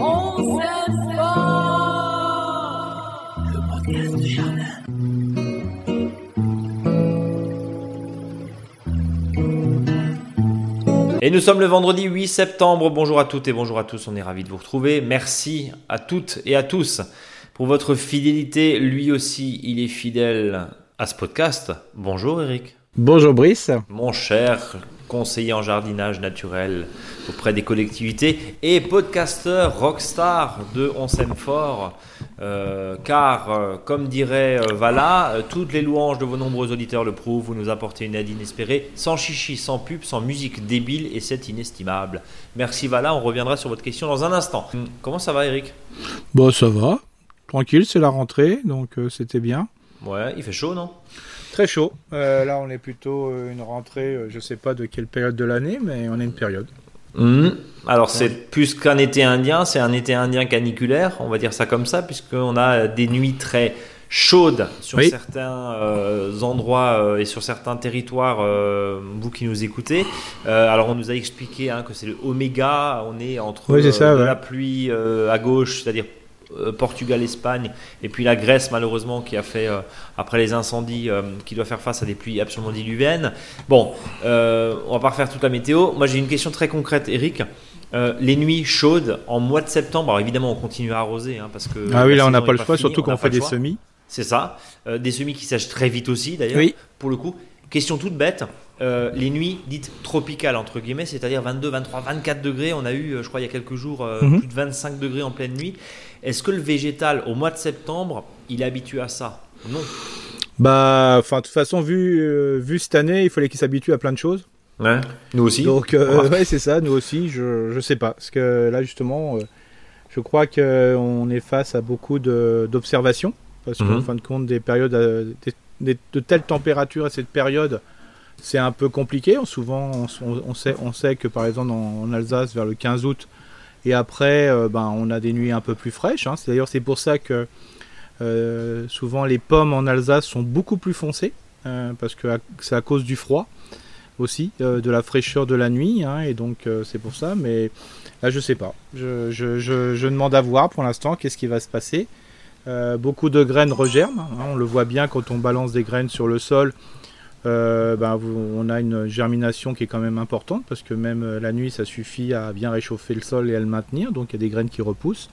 On s'aime fort. Le podcast de Jardin. Et nous sommes le vendredi 8 septembre. Bonjour à toutes et bonjour à tous. On est ravis de vous retrouver. Merci à toutes et à tous pour votre fidélité. Lui aussi, il est fidèle à ce podcast. Bonjour Eric. Bonjour Brice. Mon cher conseiller en jardinage naturel auprès des collectivités et podcasteur rockstar de On s'aime fort. Euh, car, euh, comme dirait euh, Vala, toutes les louanges de vos nombreux auditeurs le prouvent, vous nous apportez une aide inespérée, sans chichi, sans pub, sans musique débile, et c'est inestimable. Merci Vala, on reviendra sur votre question dans un instant. Hum, Comment ça va Eric? Bon, ça va. Tranquille, c'est la rentrée, donc c'était bien. Ouais, il fait chaud non? Très chaud. Euh, là, on est plutôt euh, une rentrée, euh, je sais pas de quelle période de l'année, mais on est une période. Hum, Alors c'est plus qu'un été indien, c'est un été indien caniculaire, on va dire ça comme ça, puisqu'on a des nuits très chaudes sur Oui. certains euh, endroits euh, et sur certains territoires, euh, vous qui nous écoutez. Alors on nous a expliqué hein, que c'est le oméga, on est entre Oui, c'est ça, de ouais. la pluie à gauche, c'est-à-dire euh, Portugal, Espagne, et puis la Grèce malheureusement qui a fait, euh, après les incendies, euh, qui doit faire face à des pluies absolument diluviennes. Bon, euh, on va pas refaire toute la météo. Moi j'ai une question très concrète, Eric. Les nuits chaudes en mois de septembre, alors évidemment on continue à arroser hein, parce que Ah oui, là, on n'a pas le choix, surtout on qu'on fait des semis. C'est ça, des semis qui sèchent très vite aussi d'ailleurs. Oui. Pour le coup, question toute bête, euh, les nuits dites tropicales entre guillemets, c'est-à-dire 22, 23, 24 degrés. On a eu, euh, je crois, il y a quelques jours euh, Mhm. plus de 25 degrés en pleine nuit. Est-ce que le végétal au mois de septembre, il est habitué à ça Non? Bah, enfin, de toute façon, vu, euh, vu cette année, il fallait qu'il s'habitue à plein de choses. Ouais. Nous aussi. Donc, Ouais. c'est ça, nous aussi, je, je sais pas. Parce que là, justement, je crois qu'on est face à beaucoup d'observations. Parce qu'en Mhm. fin de compte, des périodes, des- de telles températures à cette période, c'est un peu compliqué. Souvent, on, sait, que par exemple en, Alsace, vers le 15 août, et après, euh, ben, on a des nuits un peu plus fraîches. hein. D'ailleurs c'est pour ça que euh, souvent les pommes en Alsace sont beaucoup plus foncées, euh, parce que c'est à cause du froid aussi, de la fraîcheur de la nuit, hein, et donc c'est pour ça. Mais là, je sais pas. Je demande à voir pour l'instant qu'est-ce qui va se passer. Euh, beaucoup de graines regerment. hein, on le voit bien quand on balance des graines sur le sol. Euh, ben, vous- on a une germination qui est quand même importante parce que même euh, la nuit, ça suffit à bien réchauffer le sol et à le maintenir. Donc il y a des graines qui repoussent.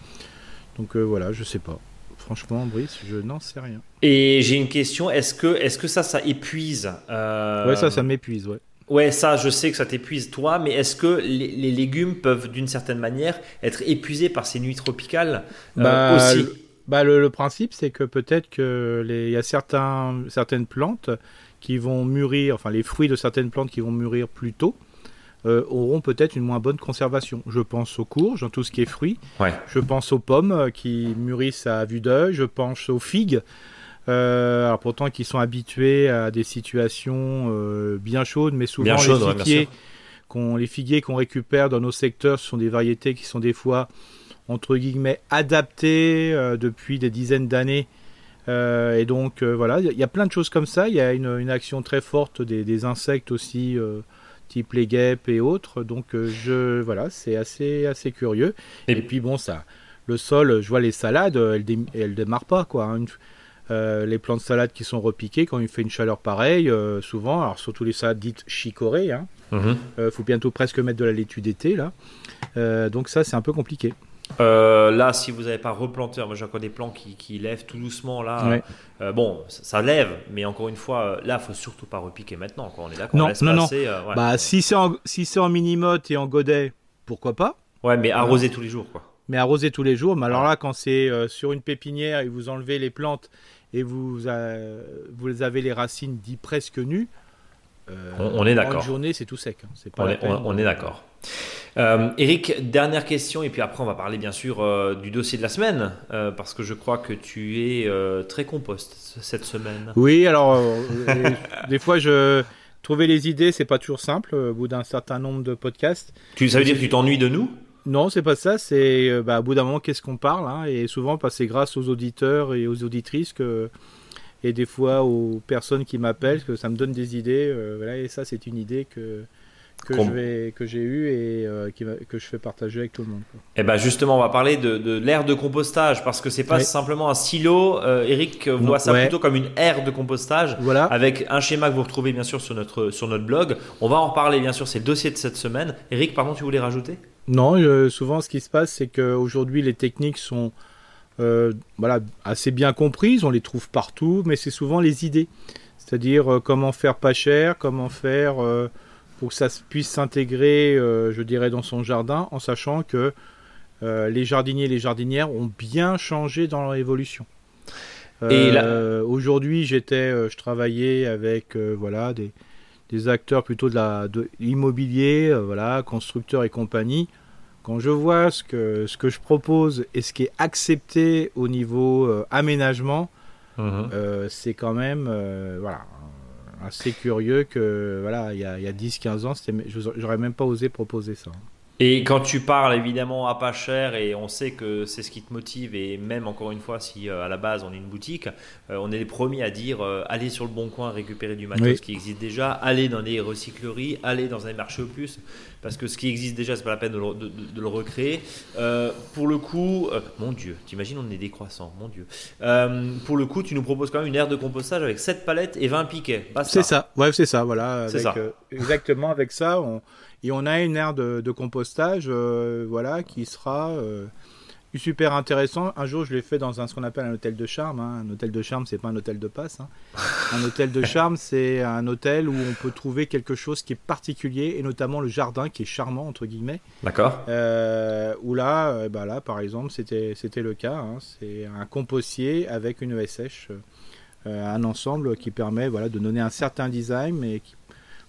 Donc euh, voilà, je sais pas. Franchement, Brice, je n'en sais rien. Et j'ai une question. Est-ce que, est-ce que ça, ça épuise Ouais, ça, ça m'épuise. Ouais. Ouais, ça, je sais que ça t'épuise toi, mais est-ce que les, les légumes peuvent, d'une certaine manière, être épuisés par ces nuits tropicales Bah, aussi? Bah, le, le principe, c'est que peut-être que les- il y a certains, certaines plantes qui vont mûrir, enfin les fruits de certaines plantes qui vont mûrir plus tôt, euh, auront peut-être une moins bonne conservation. Je pense aux courges, tout ce qui est fruits. Ouais. Je pense aux pommes euh, qui mûrissent à vue d'œil. Je pense aux figues. Euh, alors pourtant qui sont habitués à des situations euh, bien chaudes, mais souvent les figuiers, qu'on, les figuiers qu'on récupère dans nos secteurs, ce sont des variétés qui sont des fois entre guillemets adaptées euh, depuis des dizaines d'années. Euh, et donc euh, voilà, il y, a- il y a plein de choses comme ça. Il y a une, une action très forte des, des insectes aussi, type les guêpes et autres. Donc je voilà, c'est assez assez curieux. Et- Et, puis bon, ça, le sol, je vois les salades, elles, dé- elles démarrent pas quoi. hein. Une- euh, les plants de salade qui sont repiqués quand il fait une chaleur pareille, euh, souvent, alors surtout les salades dites chicorées, hein, Mhm. euh, faut bientôt presque mettre de la laitue d'été là. Donc ça c'est un peu compliqué. Euh, là, si vous n'avez pas replanté, moi j'ai encore des plants qui, qui lèvent tout doucement là. Ouais. Euh, bon, ça, ça lève, mais encore une fois, euh, là, faut surtout pas repiquer maintenant. Quoi. On est d'accord. Non, on non, non. passer, euh, ouais. Bah si c'est en, si c'est en mini-motte et en godet, pourquoi pas? Ouais, mais arroser tous les jours, quoi. Mais arroser tous les jours. Mais alors là, quand c'est sur une pépinière et vous enlevez les plantes et vous, vous avez les racines dit presque nues, On- on est d'accord. Une journée, c'est tout sec. hein. C'est pas On est, peine. on- on est d'accord. Euh, Eric, dernière question, et puis après on va parler bien sûr euh, du dossier de la semaine, euh, parce que je crois que tu es euh, très compost cette semaine. Oui, alors euh, euh, des fois, je trouver les idées, c'est pas toujours simple euh, au bout d'un certain nombre de podcasts. Tu, ça veut dire que tu t'ennuies de nous? Non, c'est pas ça. C'est euh, bah, au bout d'un moment, qu'est-ce qu'on parle hein, Et souvent, bah, c'est grâce aux auditeurs et aux auditrices que et des fois aux personnes qui m'appellent que ça me donne des idées. euh, voilà, et ça, c'est une idée que que Com- je vais que j'ai eu et euh, qui que je fais partager avec tout le monde. quoi. Eh ben justement, on va parler de, de l'aire de compostage parce que c'est pas Oui. simplement un silo. Euh, Eric Non, voit ça ouais. plutôt comme une aire de compostage Voilà. avec un schéma que vous retrouvez bien sûr sur notre sur notre blog. On va en reparler bien sûr, c'est le dossier de cette semaine. Eric, pardon, tu voulais rajouter? Non, euh, souvent ce qui se passe, c'est qu'aujourd'hui les techniques sont euh, voilà, assez bien comprises, on les trouve partout, mais c'est souvent les idées. C'est-à-dire euh, comment faire pas cher, comment faire euh, pour que ça puisse s'intégrer, je dirais, dans son jardin, en sachant que les jardiniers et les jardinières ont bien changé dans leur évolution. Et là- Aujourd'hui, j'étais, je travaillais avec voilà des, des acteurs plutôt de l'immobilier, voilà, constructeurs et compagnie. Quand je vois ce que ce que je propose et ce qui est accepté au niveau euh, aménagement, euh, c'est quand même euh, voilà assez curieux que voilà il y a, il y a 10-15 ans, j'aurais même pas osé proposer ça. Et quand tu parles évidemment à pas cher et on sait que c'est ce qui te motive et même encore une fois si à la base on est une boutique, on est les premiers à dire allez sur le bon coin récupérer du matos Oui. qui existe déjà, allez dans des recycleries, allez dans un marché aux puces parce que ce qui existe déjà c'est pas la peine de le, de- de- de le recréer. Euh, pour le coup, euh, mon Dieu, t'imagines on est décroissant, mon Dieu. Euh, pour le coup, tu nous proposes quand même une aire de compostage avec 7 palettes et 20 piquets. C'est ça, ouais, c'est ça, voilà. Avec, ça. exactement avec ça. On, et on a une aire de, de compostage, voilà, qui sera super intéressant. Un jour, je l'ai fait dans un, ce qu'on appelle un hôtel de charme. hein. Un hôtel de charme, c'est pas un hôtel de passe. hein. Un hôtel de charme, c'est un hôtel où on peut trouver quelque chose qui est particulier, et notamment le jardin qui est charmant entre guillemets. D'accord. Euh, où là, euh, bah là, par exemple, c'était c'était le cas. hein. C'est un compostier avec une ESH, euh, un ensemble qui permet voilà de donner un certain design, mais qui,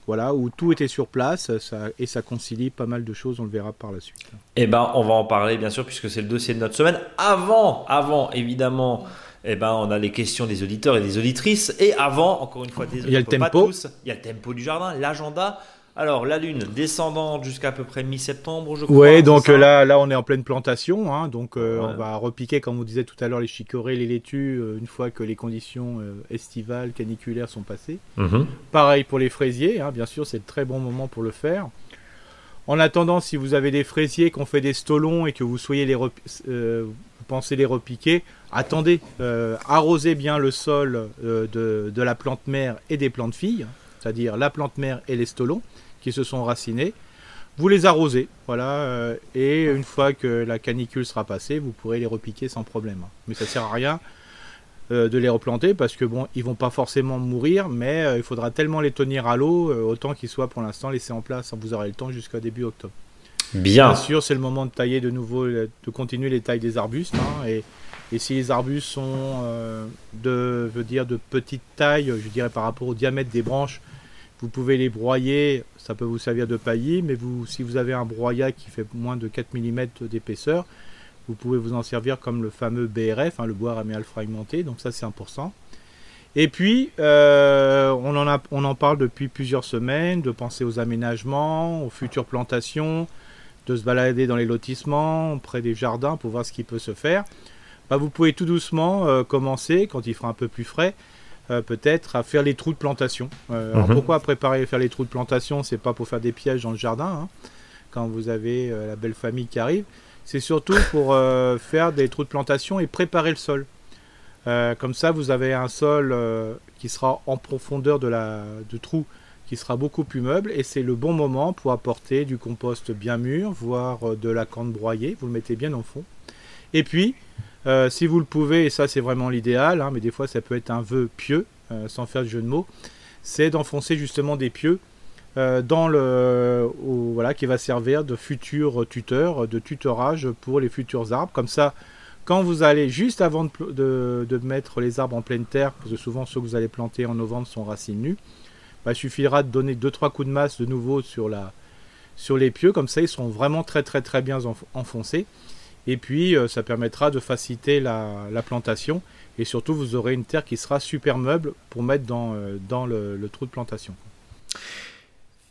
voilà où tout était sur place, ça, et ça concilie pas mal de choses. On le verra par la suite. Eh ben, on va en parler bien sûr puisque c'est le dossier de notre semaine. Avant, avant évidemment, eh ben, on a les questions des auditeurs et des auditrices. Et avant, encore une fois, désolé, Il y a le pas tempo. tous. Il y a le tempo du jardin, l'agenda. Alors, la lune descendante jusqu'à à peu près mi-septembre, je crois. C'est donc euh, là, là, on est en pleine plantation, hein, donc euh, Ouais. on va repiquer, comme vous disiez tout à l'heure, les chicorées, les laitues, euh, une fois que les conditions euh, estivales, caniculaires sont passées. Mhm. Pareil pour les fraisiers, hein, bien sûr, c'est le très bon moment pour le faire. En attendant, si vous avez des fraisiers qui ont fait des stolons et que vous soyez les vous pensez les repiquer, attendez, arrosez bien le sol de, de la plante mère et des plantes filles, c'est-à-dire la plante mère et les stolons qui se sont racinés. Vous les arrosez, voilà, euh, et une fois que la canicule sera passée, vous pourrez les repiquer sans problème. Mais ça sert à rien euh, de les replanter parce que bon, ils vont pas forcément mourir, mais euh, il faudra tellement les tenir à l'eau, autant qu'ils soient pour l'instant laissés en place. Vous aurez le temps jusqu'à début octobre. Bien. Bien sûr, c'est le moment de tailler de nouveau, de continuer les tailles des arbustes. hein, et, et si les arbustes sont euh, de, je veux dire, de petite taille, je dirais par rapport au diamètre des branches, vous pouvez les broyer. Ça peut vous servir de paillis, mais si vous avez un broyat qui fait moins de 4 mm d'épaisseur, vous pouvez vous en servir comme le fameux BRF, hein, le bois raméal fragmenté. Donc ça, c'est 1%. Et puis, euh, on, en a, on en parle depuis plusieurs semaines, de penser aux aménagements, aux futures plantations, de se balader dans les lotissements, près des jardins pour voir ce qui peut se faire. Bah, vous pouvez tout doucement euh, commencer, quand il fera un peu plus frais, euh, peut-être à faire les trous de plantation. Euh, alors Mhm. pourquoi préparer faire les trous de plantation C'est pas pour faire des pièges dans le jardin, hein, quand vous avez euh, la belle famille qui arrive. C'est surtout pour faire des trous de plantation et préparer le sol. Comme ça, vous avez un sol qui sera en profondeur de la de trou, qui sera beaucoup plus meuble, et c'est le bon moment pour apporter du compost bien mûr, voire de la corne broyée. Vous le mettez bien au fond. Et puis, euh, si vous le pouvez, et ça c'est vraiment l'idéal, hein, mais des fois ça peut être un vœu pieux, euh, sans faire de jeu de mots, c'est d'enfoncer justement des pieux euh, dans le voilà qui va servir de futur tuteur, de tutorage pour les futurs arbres. Comme ça, quand vous allez juste avant de, mettre les arbres en pleine terre, parce que souvent ceux que vous allez planter en novembre sont racines nues, bah, il suffira de donner 2-3 coups de masse de nouveau sur, la, sur les pieux, comme ça ils seront vraiment très très très bien enf- enfoncés. Et puis euh, ça permettra de faciliter la, la plantation, et surtout vous aurez une terre qui sera super meuble pour mettre dans, euh, dans le, le trou de plantation.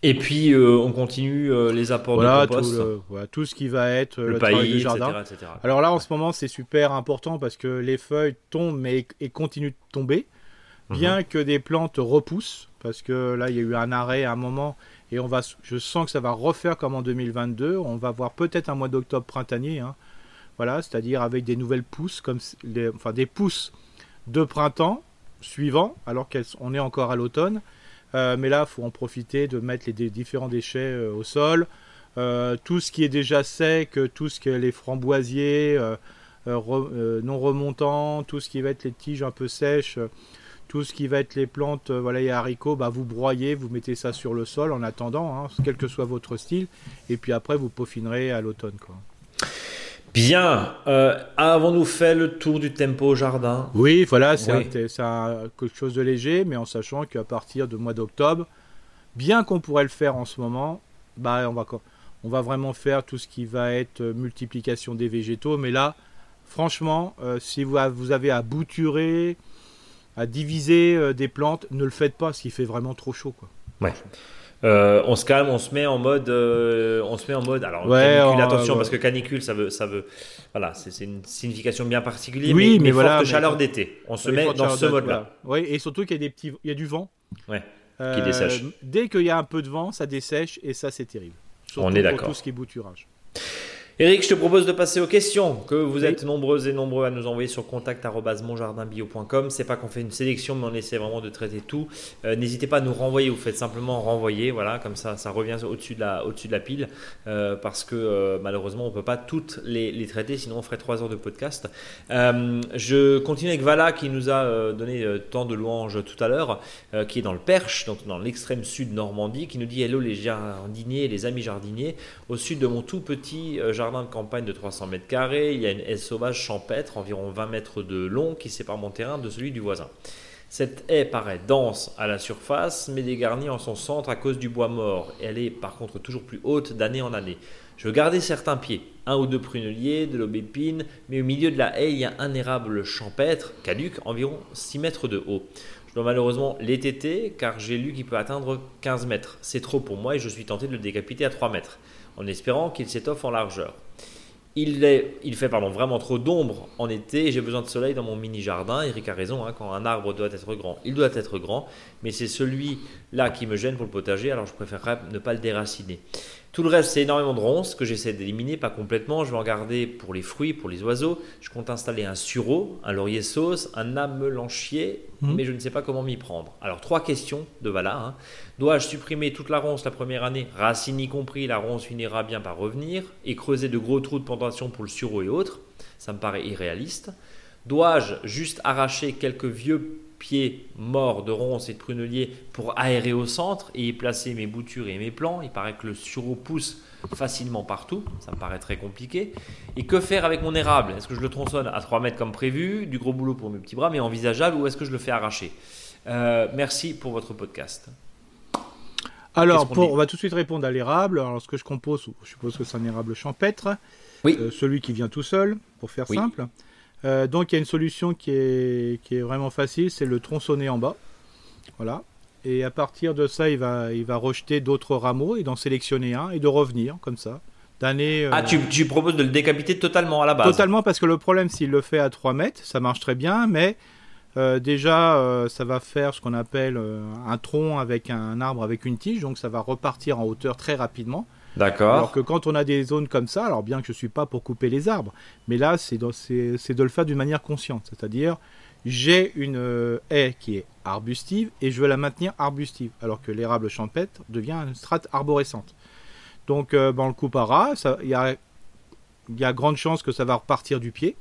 Et puis, euh, on continue euh, les apports Voilà de tout, compost, le, voilà tout ce qui va être le, le, travail paillis, du etc., jardin. etc. Alors là, en ce moment, c'est super important parce que les feuilles tombent mais et continuent de tomber, bien que des plantes repoussent, parce que là, il y a eu un arrêt à un moment Et on va, je sens que ça va refaire comme en 2022. On va voir peut-être un mois d'octobre printanier. hein. C'est-à-dire avec des nouvelles pousses, comme enfin des pousses de printemps suivant, alors qu'on est encore à l'automne. Euh, mais là, faut en profiter de mettre les différents déchets euh, au sol. Euh, tout ce qui est déjà sec, tout ce qui est les framboisiers non remontants, tout ce qui va être les tiges un peu sèches, tout ce qui va être les plantes, voilà, les haricots, bah, vous broyez, vous mettez ça sur le sol en attendant, hein, quel que soit votre style, et puis après vous peaufinerez à l'automne. Bien. Euh, Avons-nous fait le tour du tempo au jardin? Oui, voilà, c'est Oui. quelque chose de léger, mais en sachant qu'à partir du mois d'octobre, bien qu'on pourrait le faire en ce moment, bah, on, va, on va vraiment faire tout ce qui va être euh, multiplication des végétaux. Mais là, franchement, euh, si vous, vous avez à bouturer, à diviser euh, des plantes, ne le faites pas, parce qu'il fait vraiment trop chaud. Quoi. Euh, on se calme, on se met en mode, euh, on se met en mode. Alors Ouais, canicule, on- attention ouais. parce que canicule, ça veut, ça veut, voilà, c'est une signification bien particulière. Oui, mais, mais voilà, forte mais- chaleur d'été. On se met dans ce de- mode-là. voilà. Oui, et surtout qu'il y a des petits, il y a du vent. Ouais, Euh, dessèche. Dès qu'il y a un peu de vent, ça dessèche et ça c'est terrible. Surtout On est d'accord. Tout ce qui est bouturage. Eric, je te propose de passer aux questions que vous Oui. êtes nombreux et nombreux à nous envoyer sur contact@monjardinbio.com. C'est pas qu'on fait une sélection, mais on essaie vraiment de traiter tout. Euh, N'hésitez pas à nous renvoyer. Vous faites simplement renvoyer, voilà, comme ça, ça revient au-dessus de la, au-dessus de la pile, euh, parce que euh, malheureusement, on peut pas toutes les, les traiter, sinon on ferait trois heures de podcast. Je continue avec Vala qui nous a donné tant de louanges tout à l'heure, qui est dans le Perche, donc dans l'extrême sud Normandie, qui nous dit hello les jardiniers, les amis jardiniers. Au sud de mon tout petit euh, jardin de campagne de 300 mètres carrés, il y a une haie sauvage champêtre, environ 20 mètres de long, qui sépare mon terrain de celui du voisin. Cette haie paraît dense à la surface, mais dégarnie en son centre à cause du bois mort. Elle est par contre toujours plus haute d'année en année. Je garder certains pieds, un ou deux pruneliers, de l'aubépine, mais au milieu de la haie, il y a un érable champêtre, caduc, environ 6 mètres de haut. Je dois malheureusement l'ététer car j'ai lu qu'il peut atteindre 15 mètres. C'est trop pour moi et je suis tenté de le décapiter à 3 mètres, en espérant qu'il s'étoffe en largeur. Il, il fait vraiment trop d'ombre en été et j'ai besoin de soleil dans mon mini jardin. Eric a raison, hein, quand un arbre doit être grand, il doit être grand, mais c'est celui-là qui me gêne pour le potager, alors je préférerais ne pas le déraciner. Tout le reste, c'est énormément de ronces que j'essaie d'éliminer, pas complètement. Je vais en garder pour les fruits, pour les oiseaux. Je compte installer un sureau, un laurier sauce, un amelanchier, Mhm. mais je ne sais pas comment m'y prendre. Alors, trois questions de Vala. hein. Dois-je supprimer toute la ronce la première année, racine y compris, la ronce finira bien par revenir, et creuser de gros trous de plantation pour le sureau et autres? Ça me paraît irréaliste. Dois-je juste arracher quelques vieux pieds morts de ronces et de pruneliers pour aérer au centre et y placer mes boutures et mes plants Il paraît que le sureau pousse facilement partout, ça me paraît très compliqué. Et que faire avec mon érable? Est-ce que je le tronçonne à 3 mètres comme prévu? Du gros boulot pour mes petits bras, mais envisageable, ou est-ce que je le fais arracher? Euh, Merci pour votre podcast. Alors, pour- on va tout de suite répondre à l'érable. Alors, ce que je compose, je suppose que c'est un érable champêtre. Oui. Euh, celui qui vient tout seul, pour faire Oui. simple. Euh, donc, il y a une solution qui est, qui est vraiment facile, c'est le tronçonner en bas. Voilà. Et à partir de ça, il va, il va rejeter d'autres rameaux et d'en sélectionner un et de revenir comme ça. D'année. euh, Ah, tu, tu proposes de le décapiter totalement à la base Totalement, parce que le problème, s'il le fait à 3 mètres, ça marche très bien, mais euh, déjà, euh, ça va faire ce qu'on appelle euh, un tronc avec un arbre avec une tige, donc ça va repartir en hauteur très rapidement. Alors D'accord. que quand on a des zones comme ça, alors bien que je suis pas pour couper les arbres, mais là, c'est de le faire d'une manière consciente, c'est-à-dire j'ai une euh, haie qui est arbustive et je veux la maintenir arbustive, alors que l'érable champêtre devient une strate arborescente. Donc, euh, ben, on le coupe à ras, ça- il y a, y a grande chance que ça va repartir du pied.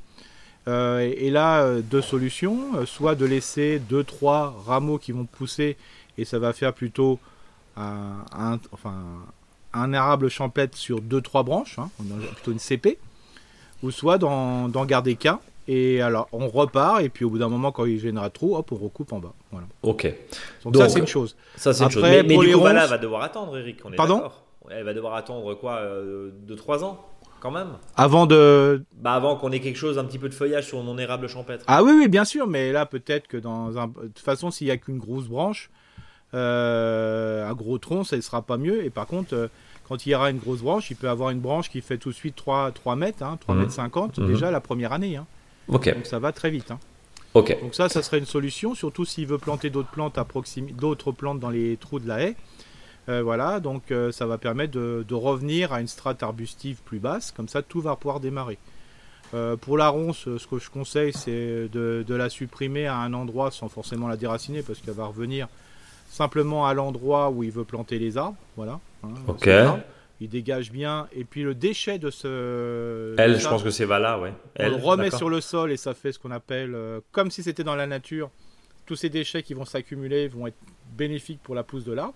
Euh, et, là, euh, deux solutions, soit de laisser deux, trois rameaux qui vont pousser et ça va faire plutôt un, un- enfin, un érable champêtre sur deux, trois branches, hein, plutôt une CP, ou soit d'en garder qu'un. Et alors, on repart, et puis au bout d'un moment, quand il gênera trop, hop, on recoupe en bas. Voilà. Ok. Donc, Donc, ça, c'est une chose. Ça, c'est une chose. Mais, mais du coup, va devoir attendre, Eric. On est Pardon Elle va devoir attendre quoi 2-3 ans quand même Avant de, Bah avant qu'on ait quelque chose, un petit peu de feuillage sur mon érable champêtre. Ah oui, oui, bien sûr, mais là, peut-être que dans un. De toute façon, s'il n'y a qu'une grosse branche, euh, un gros tronc, ça ne sera pas mieux. Et par contre, euh, quand il y aura une grosse branche, il peut avoir une branche qui fait tout de suite 3, 3 mètres, hein, 3 Mhm. mètres 50, Mhm. déjà la première année. hein. Ok. Donc ça va très vite. hein. Ok. Donc ça, ça serait une solution, surtout s'il veut planter d'autres plantes à proximité, d'autres plantes dans les trous de la haie. Euh, voilà, donc euh, ça va permettre de, de revenir à une strate arbustive plus basse, comme ça tout va pouvoir démarrer. Euh, pour la ronce, euh, ce que je conseille, c'est de, de la supprimer à un endroit sans forcément la déraciner, parce qu'elle va revenir simplement à l'endroit où il veut planter les arbres. Voilà. hein, Ok. Il dégage bien, et puis le déchet de ce. Elle, je pense que c'est Vala, ouais. on Elle, le remet sur le sol et ça fait ce qu'on appelle, euh, comme si c'était dans la nature, tous ces déchets qui vont s'accumuler vont être bénéfiques pour la pousse de l'arbre.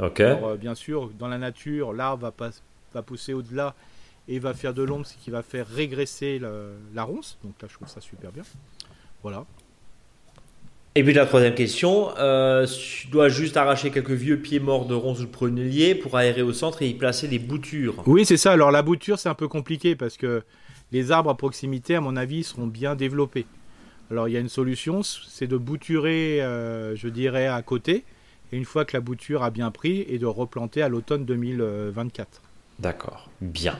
Ok. Alors, euh, bien sûr, dans la nature, l'arbre va, pas- va pousser au-delà et va faire de l'ombre, ce qui va faire régresser le- la ronce. Donc là, je trouve ça super bien. Voilà. Et puis la troisième question, euh, tu dois juste arracher quelques vieux pieds morts de ronces ou de prunelier pour aérer au centre et y placer les boutures. Oui, c'est ça. Alors la bouture, c'est un peu compliqué parce que les arbres à proximité, à mon avis, seront bien développés. Alors il y a une solution, c'est de bouturer, euh, je dirais, à côté. Et une fois que la bouture a bien pris, et de replanter à l'automne 2024. D'accord. Bien.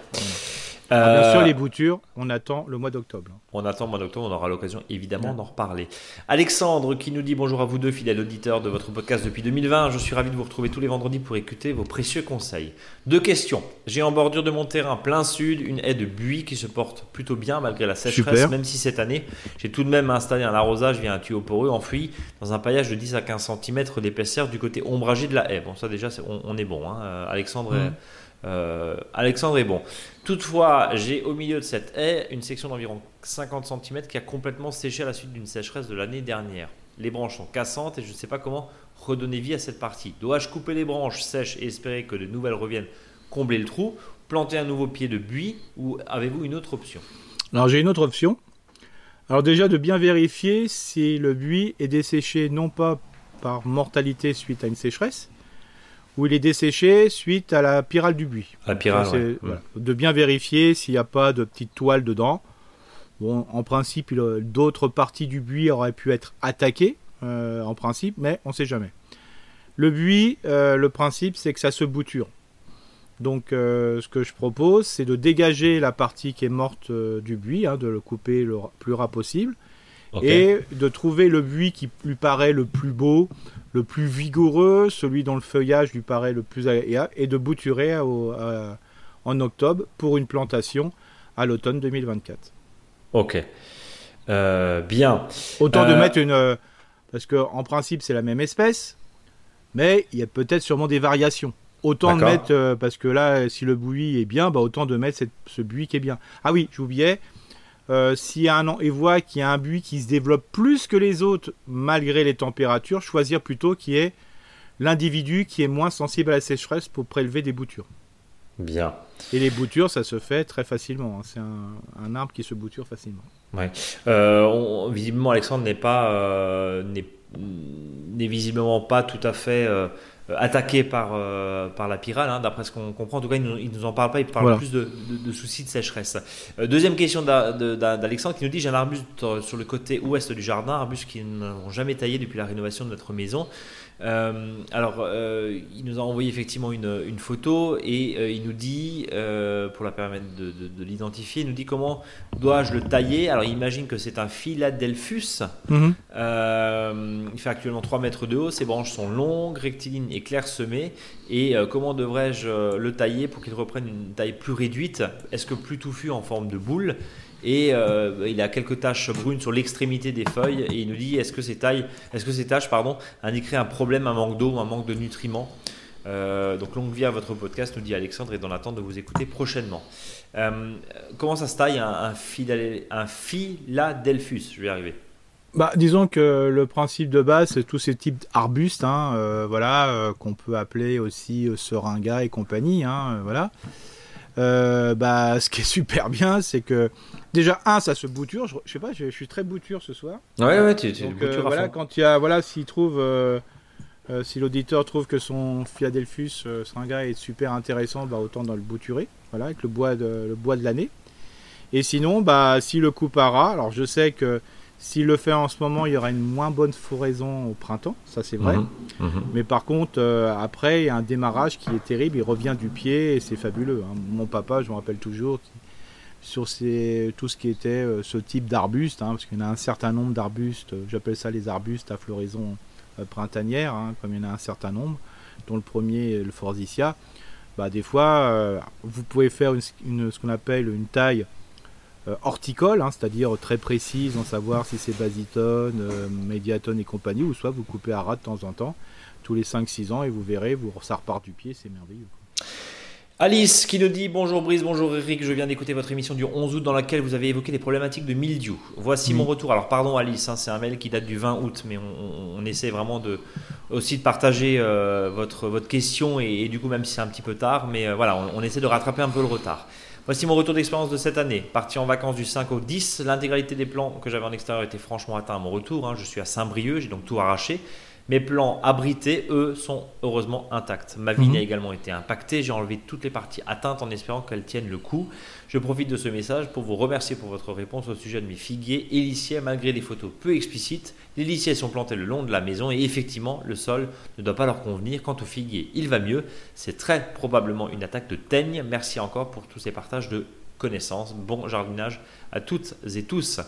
Alors, bien Euh, sûr, les boutures, on attend le mois d'octobre. On attend le mois d'octobre, on aura l'occasion évidemment d'en reparler. Alexandre qui nous dit bonjour à vous deux, fidèles auditeurs de votre podcast depuis 2020. Je suis ravi de vous retrouver tous les vendredis pour écouter vos précieux conseils. Deux questions. J'ai en bordure de mon terrain plein sud une haie de buis qui se porte plutôt bien malgré la sécheresse, Super. même si cette année j'ai tout de même installé un arrosage via un tuyau poreux enfoui dans un paillage de 10 à 15 cm d'épaisseur du côté ombragé de la haie. Bon, ça déjà, on, on est bon. hein. Euh, Alexandre, est, Mhm. Euh, Alexandre est bon. Toutefois, j'ai au milieu de cette haie une section d'environ 50 cm qui a complètement séché à la suite d'une sécheresse de l'année dernière. Les branches sont cassantes et je ne sais pas comment redonner vie à cette partie. Dois-je couper les branches sèches et espérer que de nouvelles reviennent combler le trou, planter un nouveau pied de buis ou avez-vous une autre option? Alors j'ai une autre option. Alors déjà de bien vérifier si le buis est desséché non pas par mortalité suite à une sécheresse, il est desséché suite à la pyrale du buis. La pyrale, Ça, c'est- ouais. voilà. De bien vérifier s'il n'y a pas de petite toile dedans. Bon, en principe, d'autres parties du buis auraient pu être attaquées, euh, en principe, mais on ne sait jamais. Le buis, euh, le principe, c'est que ça se bouture. Donc, euh, ce que je propose, c'est de dégager la partie qui est morte du buis, hein, de le couper le plus ras possible, Et de trouver le buis qui lui paraît le plus beau, le plus vigoureux, celui dont le feuillage lui paraît le plus agréable, et de bouturer au- à- en octobre pour une plantation à l'automne 2024. Ok. Euh, bien. Autant de Euh, mettre une... euh, Parce que en principe c'est la même espèce, mais il y a peut-être sûrement des variations. Autant de mettre, euh, parce que là, si le buis est bien, bah, autant de mettre cette- ce buis qui est bien. Ah oui, j'oubliais, euh, s'il y a un an et voit qu'il y a un buis qui se développe plus que les autres malgré les températures, choisir plutôt qui est l'individu qui est moins sensible à la sécheresse pour prélever des boutures. Bien. Et les boutures, ça se fait très facilement. hein. C'est un, un arbre qui se bouture facilement. Euh, on- visiblement, Alexandre n'est pas euh, n'est visiblement pas tout à fait euh, attaqué par euh, par la pyrale, hein, d'après ce qu'on comprend. En tout cas, il nous, il nous en parle pas. Il parle Voilà. plus de, de- de soucis de sécheresse. Euh, deuxième question d'Alexandre qui nous dit j'ai un arbuste sur le côté ouest du jardin, arbuste qu'ils n'ont jamais taillé depuis la rénovation de notre maison. Euh, alors, euh, il nous a envoyé effectivement une, une photo et euh, il nous dit, pour la permettre de, de- de l'identifier, il nous dit comment dois-je le tailler. Alors, il imagine que c'est un Philadelphus. Euh, il fait actuellement 3 mètres de haut. Ses branches sont longues, rectilignes et clairsemées. Et comment devrais-je le tailler pour qu'il reprenne une taille plus réduite? Est-ce que plus touffu en forme de boule? Et euh, il a quelques taches brunes sur l'extrémité des feuilles et il nous dit est-ce que ces tailles, est-ce taches pardon indiqueraient un problème, un manque d'eau un manque de nutriments? Euh, Donc longue vie à votre podcast nous dit Alexandre et dans l'attente de vous écouter prochainement. Euh, comment ça se taille un, un, Philadelphus? Je vais y arriver. Bah, disons que le principe de base, c'est tous ces types d'arbustes, hein, voilà, qu'on peut appeler aussi seringa et compagnie, hein, voilà. Euh, bah, ce qui est super bien, c'est que déjà un, ça se bouture. Je, je sais pas, je, je suis très bouture ce soir. Ouais ouais, tu, tu Donc euh, voilà, quand il y a, voilà, s'il trouve, euh, euh, si l'auditeur trouve que son Philadelphus seringa est super intéressant, bah autant dans le bouturer, voilà, avec le bois de, le bois de l'année. Et sinon, bah, s'il le coupe à ras, alors je sais que s'il le fait en ce moment, il y aura une moins bonne floraison au printemps, ça c'est vrai. Mhm, mhm. Mais par contre, euh, après, il y a un démarrage qui est terrible, il revient du pied et c'est fabuleux. hein. Mon papa, je me rappelle toujours, sur ces- tout ce qui était euh, ce type d'arbustes, hein, parce qu'il y en a un certain nombre d'arbustes, euh, j'appelle ça les arbustes à floraison printanière, hein, comme il y en a un certain nombre. dont le premier est le Forsythia, bah, des fois, vous pouvez faire une, une- ce qu'on appelle une taille horticole, hein, c'est-à-dire très précise, en savoir si c'est basitone, euh, médiatone et compagnie, ou soit vous coupez à ras de temps en temps, tous les 5-6 ans, et vous verrez, vous, ça repart du pied, c'est merveilleux. Alice qui nous dit bonjour Brice, bonjour Eric, je viens d'écouter votre émission du 11 août dans laquelle vous avez évoqué les problématiques de mildiou. Voici Oui. mon retour. Alors pardon Alice, hein, c'est un mail qui date du 20 août, mais on, on- on essaie vraiment de aussi de partager euh, votre, votre question et, et du coup même si c'est un petit peu tard, mais euh, voilà, on, on essaie de rattraper un peu le retard. Voici mon retour d'expérience de cette année. Parti en vacances du 5 au 10, l'intégralité des plans que j'avais en extérieur était franchement atteint à mon retour. hein. Je suis à Saint-Brieuc, j'ai donc tout arraché. Mes plans abrités, eux, sont heureusement intacts. Ma vigne Mhm. a également été impactée. J'ai enlevé toutes les parties atteintes en espérant qu'elles tiennent le coup. Je profite de ce message pour vous remercier pour votre réponse au sujet de mes figuiers et liciers, malgré des photos peu explicites. Les liciers sont plantés le long de la maison et effectivement, le sol ne doit pas leur convenir. Quant aux figuiers, il va mieux. C'est très probablement une attaque de teigne. Merci encore pour tous ces partages de connaissances. Bon jardinage à toutes et tous.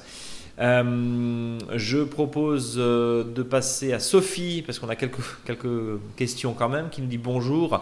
Euh, je propose euh, de passer à Sophie, parce qu'on a quelques, quelques questions quand même, qui nous dit bonjour.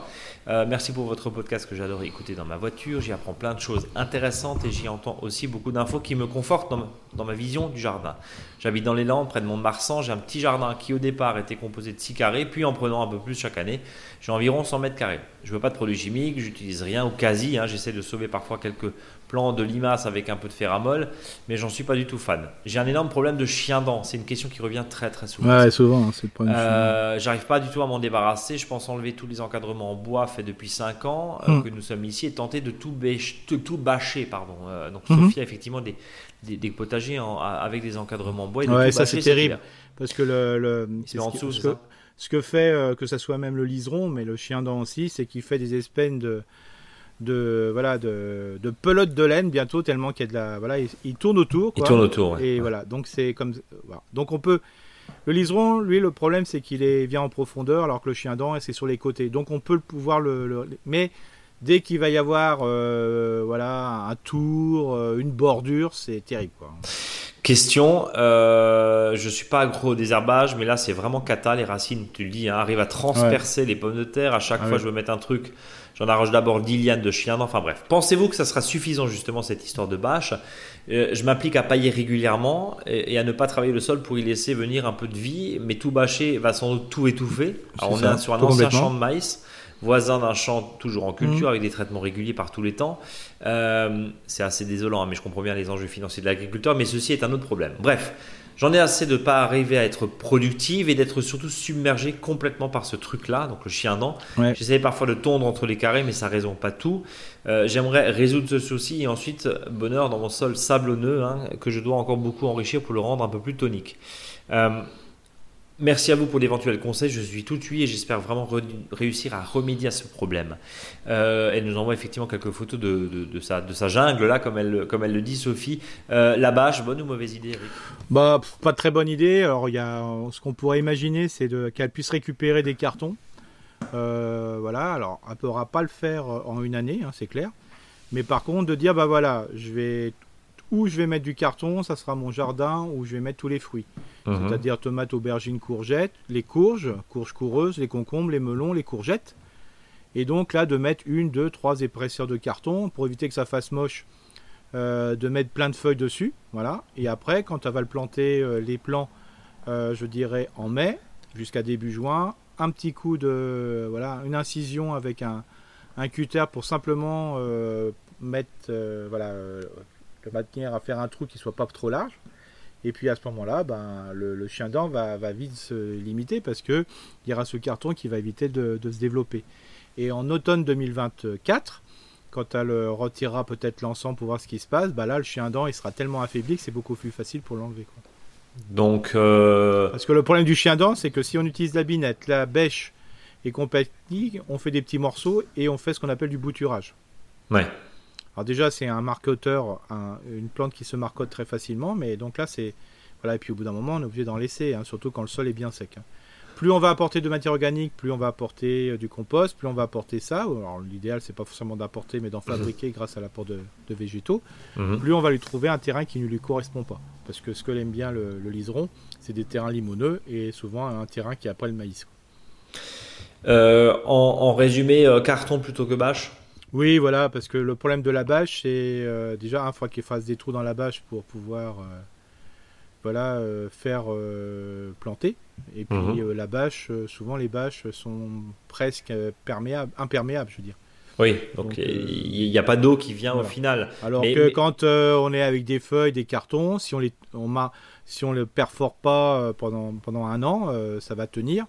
Euh, merci pour votre podcast que j'adore écouter dans ma voiture. J'y apprends plein de choses intéressantes et j'y entends aussi beaucoup d'infos qui me confortent dans, ma- dans ma vision du jardin. J'habite dans les Landes, près de Mont-de-Marsan. J'ai un petit jardin qui au départ était composé de 6 carrés, puis en prenant un peu plus chaque année, j'ai environ 100 mètres carrés. Je veux pas de produits chimiques, j'utilise rien ou quasi. hein. J'essaie de sauver parfois quelques plants de limaces avec un peu de féramol, mais j'en suis pas du tout fan. J'ai un énorme problème de chien dent. C'est une question qui revient très très souvent. Ouais, souvent, hein, c'est le problème. Euh, J'arrive pas du tout à m'en débarrasser. Je pense enlever tous les encadrements en bois faits depuis 5 ans euh, Hmm. que nous sommes ici et tenter de tout, bêche- de tout bâcher. Pardon. Euh, donc Mhm. Sophie a effectivement des, des, des potagers en- avec des encadrements en bois. Et de Ouais, tout ça, c'est terrible. Parce que le, Il en dessous, ce que, ça ce que fait que ça soit même le liseron, mais le chien dent aussi, c'est qu'il fait des espèces de de voilà de, de pelotes de laine bientôt tellement qu'il y a de la voilà il, il tourne autour Il tourne autour. ouais. et Ouais. voilà donc c'est comme voilà. donc on peut le liseron lui le problème c'est qu'il est vient en profondeur alors que le chien dent c'est sur les côtés donc on peut le pouvoir le, le- mais dès qu'il va y avoir euh, voilà un tour euh, une bordure c'est terrible quoi Question, euh, je suis pas agro désherbage, mais là c'est vraiment cata, les racines, tu le dis, hein, arrivent à transpercer les pommes de terre. À chaque Ah fois je veux mettre un truc, j'en arrache d'abord 10 lianes de chien. Enfin bref, pensez-vous que ça sera suffisant justement cette histoire de bâche? Euh, Je m'applique à pailler régulièrement et, et à ne pas travailler le sol pour y laisser venir un peu de vie, mais tout bâcher va sans doute tout étouffer. Alors on est sur un ancien champ de maïs voisin d'un champ toujours en culture Mhm. avec des traitements réguliers par tous les temps. Euh, c'est assez désolant, hein, mais je comprends bien les enjeux financiers de l'agriculteur, mais ceci est un autre problème. Bref, j'en ai assez de ne pas arriver à être productive et d'être surtout submergé complètement par ce truc-là, donc le chien dent. Ouais. J'essaie parfois de tondre entre les carrés, mais ça ne résout pas tout. Euh, J'aimerais résoudre ce souci et ensuite, bonheur dans mon sol sablonneux, hein, que je dois encore beaucoup enrichir pour le rendre un peu plus tonique. Euh, Merci à vous pour d'éventuels conseils. Je suis tout oui et j'espère vraiment réussir à remédier à ce problème. Euh, elle nous envoie effectivement quelques photos de, sa, jungle, là, comme elle, le dit, Sophie. Euh, la bâche, bonne ou mauvaise idée, Eric? Bah, pas de très bonne idée. Alors, y euh, ce qu'on pourrait imaginer, c'est qu'elle puisse récupérer des cartons. Voilà. Alors, elle ne pourra pas le faire en une année, hein, c'est clair. Mais par contre, de dire, bah voilà, je vais où je vais mettre du carton, ça sera mon jardin où je vais mettre tous les fruits. Mhm. C'est-à-dire tomates, aubergines, courgettes, les courges, courges coureuses, les concombres, les melons, les courgettes. Et donc là, de mettre une, deux, trois épaisseurs de carton pour éviter que ça fasse moche, euh, de mettre plein de feuilles dessus. Voilà. Et après, quand elle va le planter, euh, les plants, euh, je dirais en mai jusqu'à début juin, un petit coup de. Voilà, une incision avec un, un cutter pour simplement mettre. voilà. De manière à faire un trou qui soit pas trop large. Et puis à ce moment-là, ben, le, le chien dent va, va vite se limiter parce que il y aura ce carton qui va éviter de, de se développer. Et en automne 2024, quand elle euh, retirera peut-être l'ensemble pour voir ce qui se passe, bah là le chien dent il sera tellement affaibli que c'est beaucoup plus facile pour l'enlever. Donc, euh, Parce que le problème du chien dent, c'est que si on utilise la binette, la bêche et compagnie, on fait des petits morceaux et on fait ce qu'on appelle du bouturage. ouais. Alors déjà, c'est un marcoteur, un- une plante qui se marcote très facilement, mais donc là, c'est... Voilà, et puis au bout d'un moment, on est obligé d'en laisser, hein, surtout quand le sol est bien sec. hein. Plus on va apporter de matière organique, plus on va apporter euh, du compost, plus on va apporter ça. Alors l'idéal, c'est pas forcément d'apporter, mais d'en fabriquer grâce à l'apport de, de végétaux. Mhm. Plus on va lui trouver un terrain qui ne lui correspond pas. Parce que ce que l'aime bien le, le liseron, c'est des terrains limoneux et souvent un terrain qui est après le maïs. Euh, en, en résumé, euh, carton plutôt que bâche? Oui, voilà, parce que le problème de la bâche, c'est euh, déjà un fois qu'il fasse des trous dans la bâche pour pouvoir euh, voilà, euh, faire planter. Et puis Mhm. la bâche, souvent les bâches sont presque perméables, imperméables, je veux dire. Oui, donc il n'y a pas d'eau qui vient au final. Alors Mais- que mais- quand on est avec des feuilles, des cartons, si on les, on si on le perfore pas pendant pendant un an, ça va tenir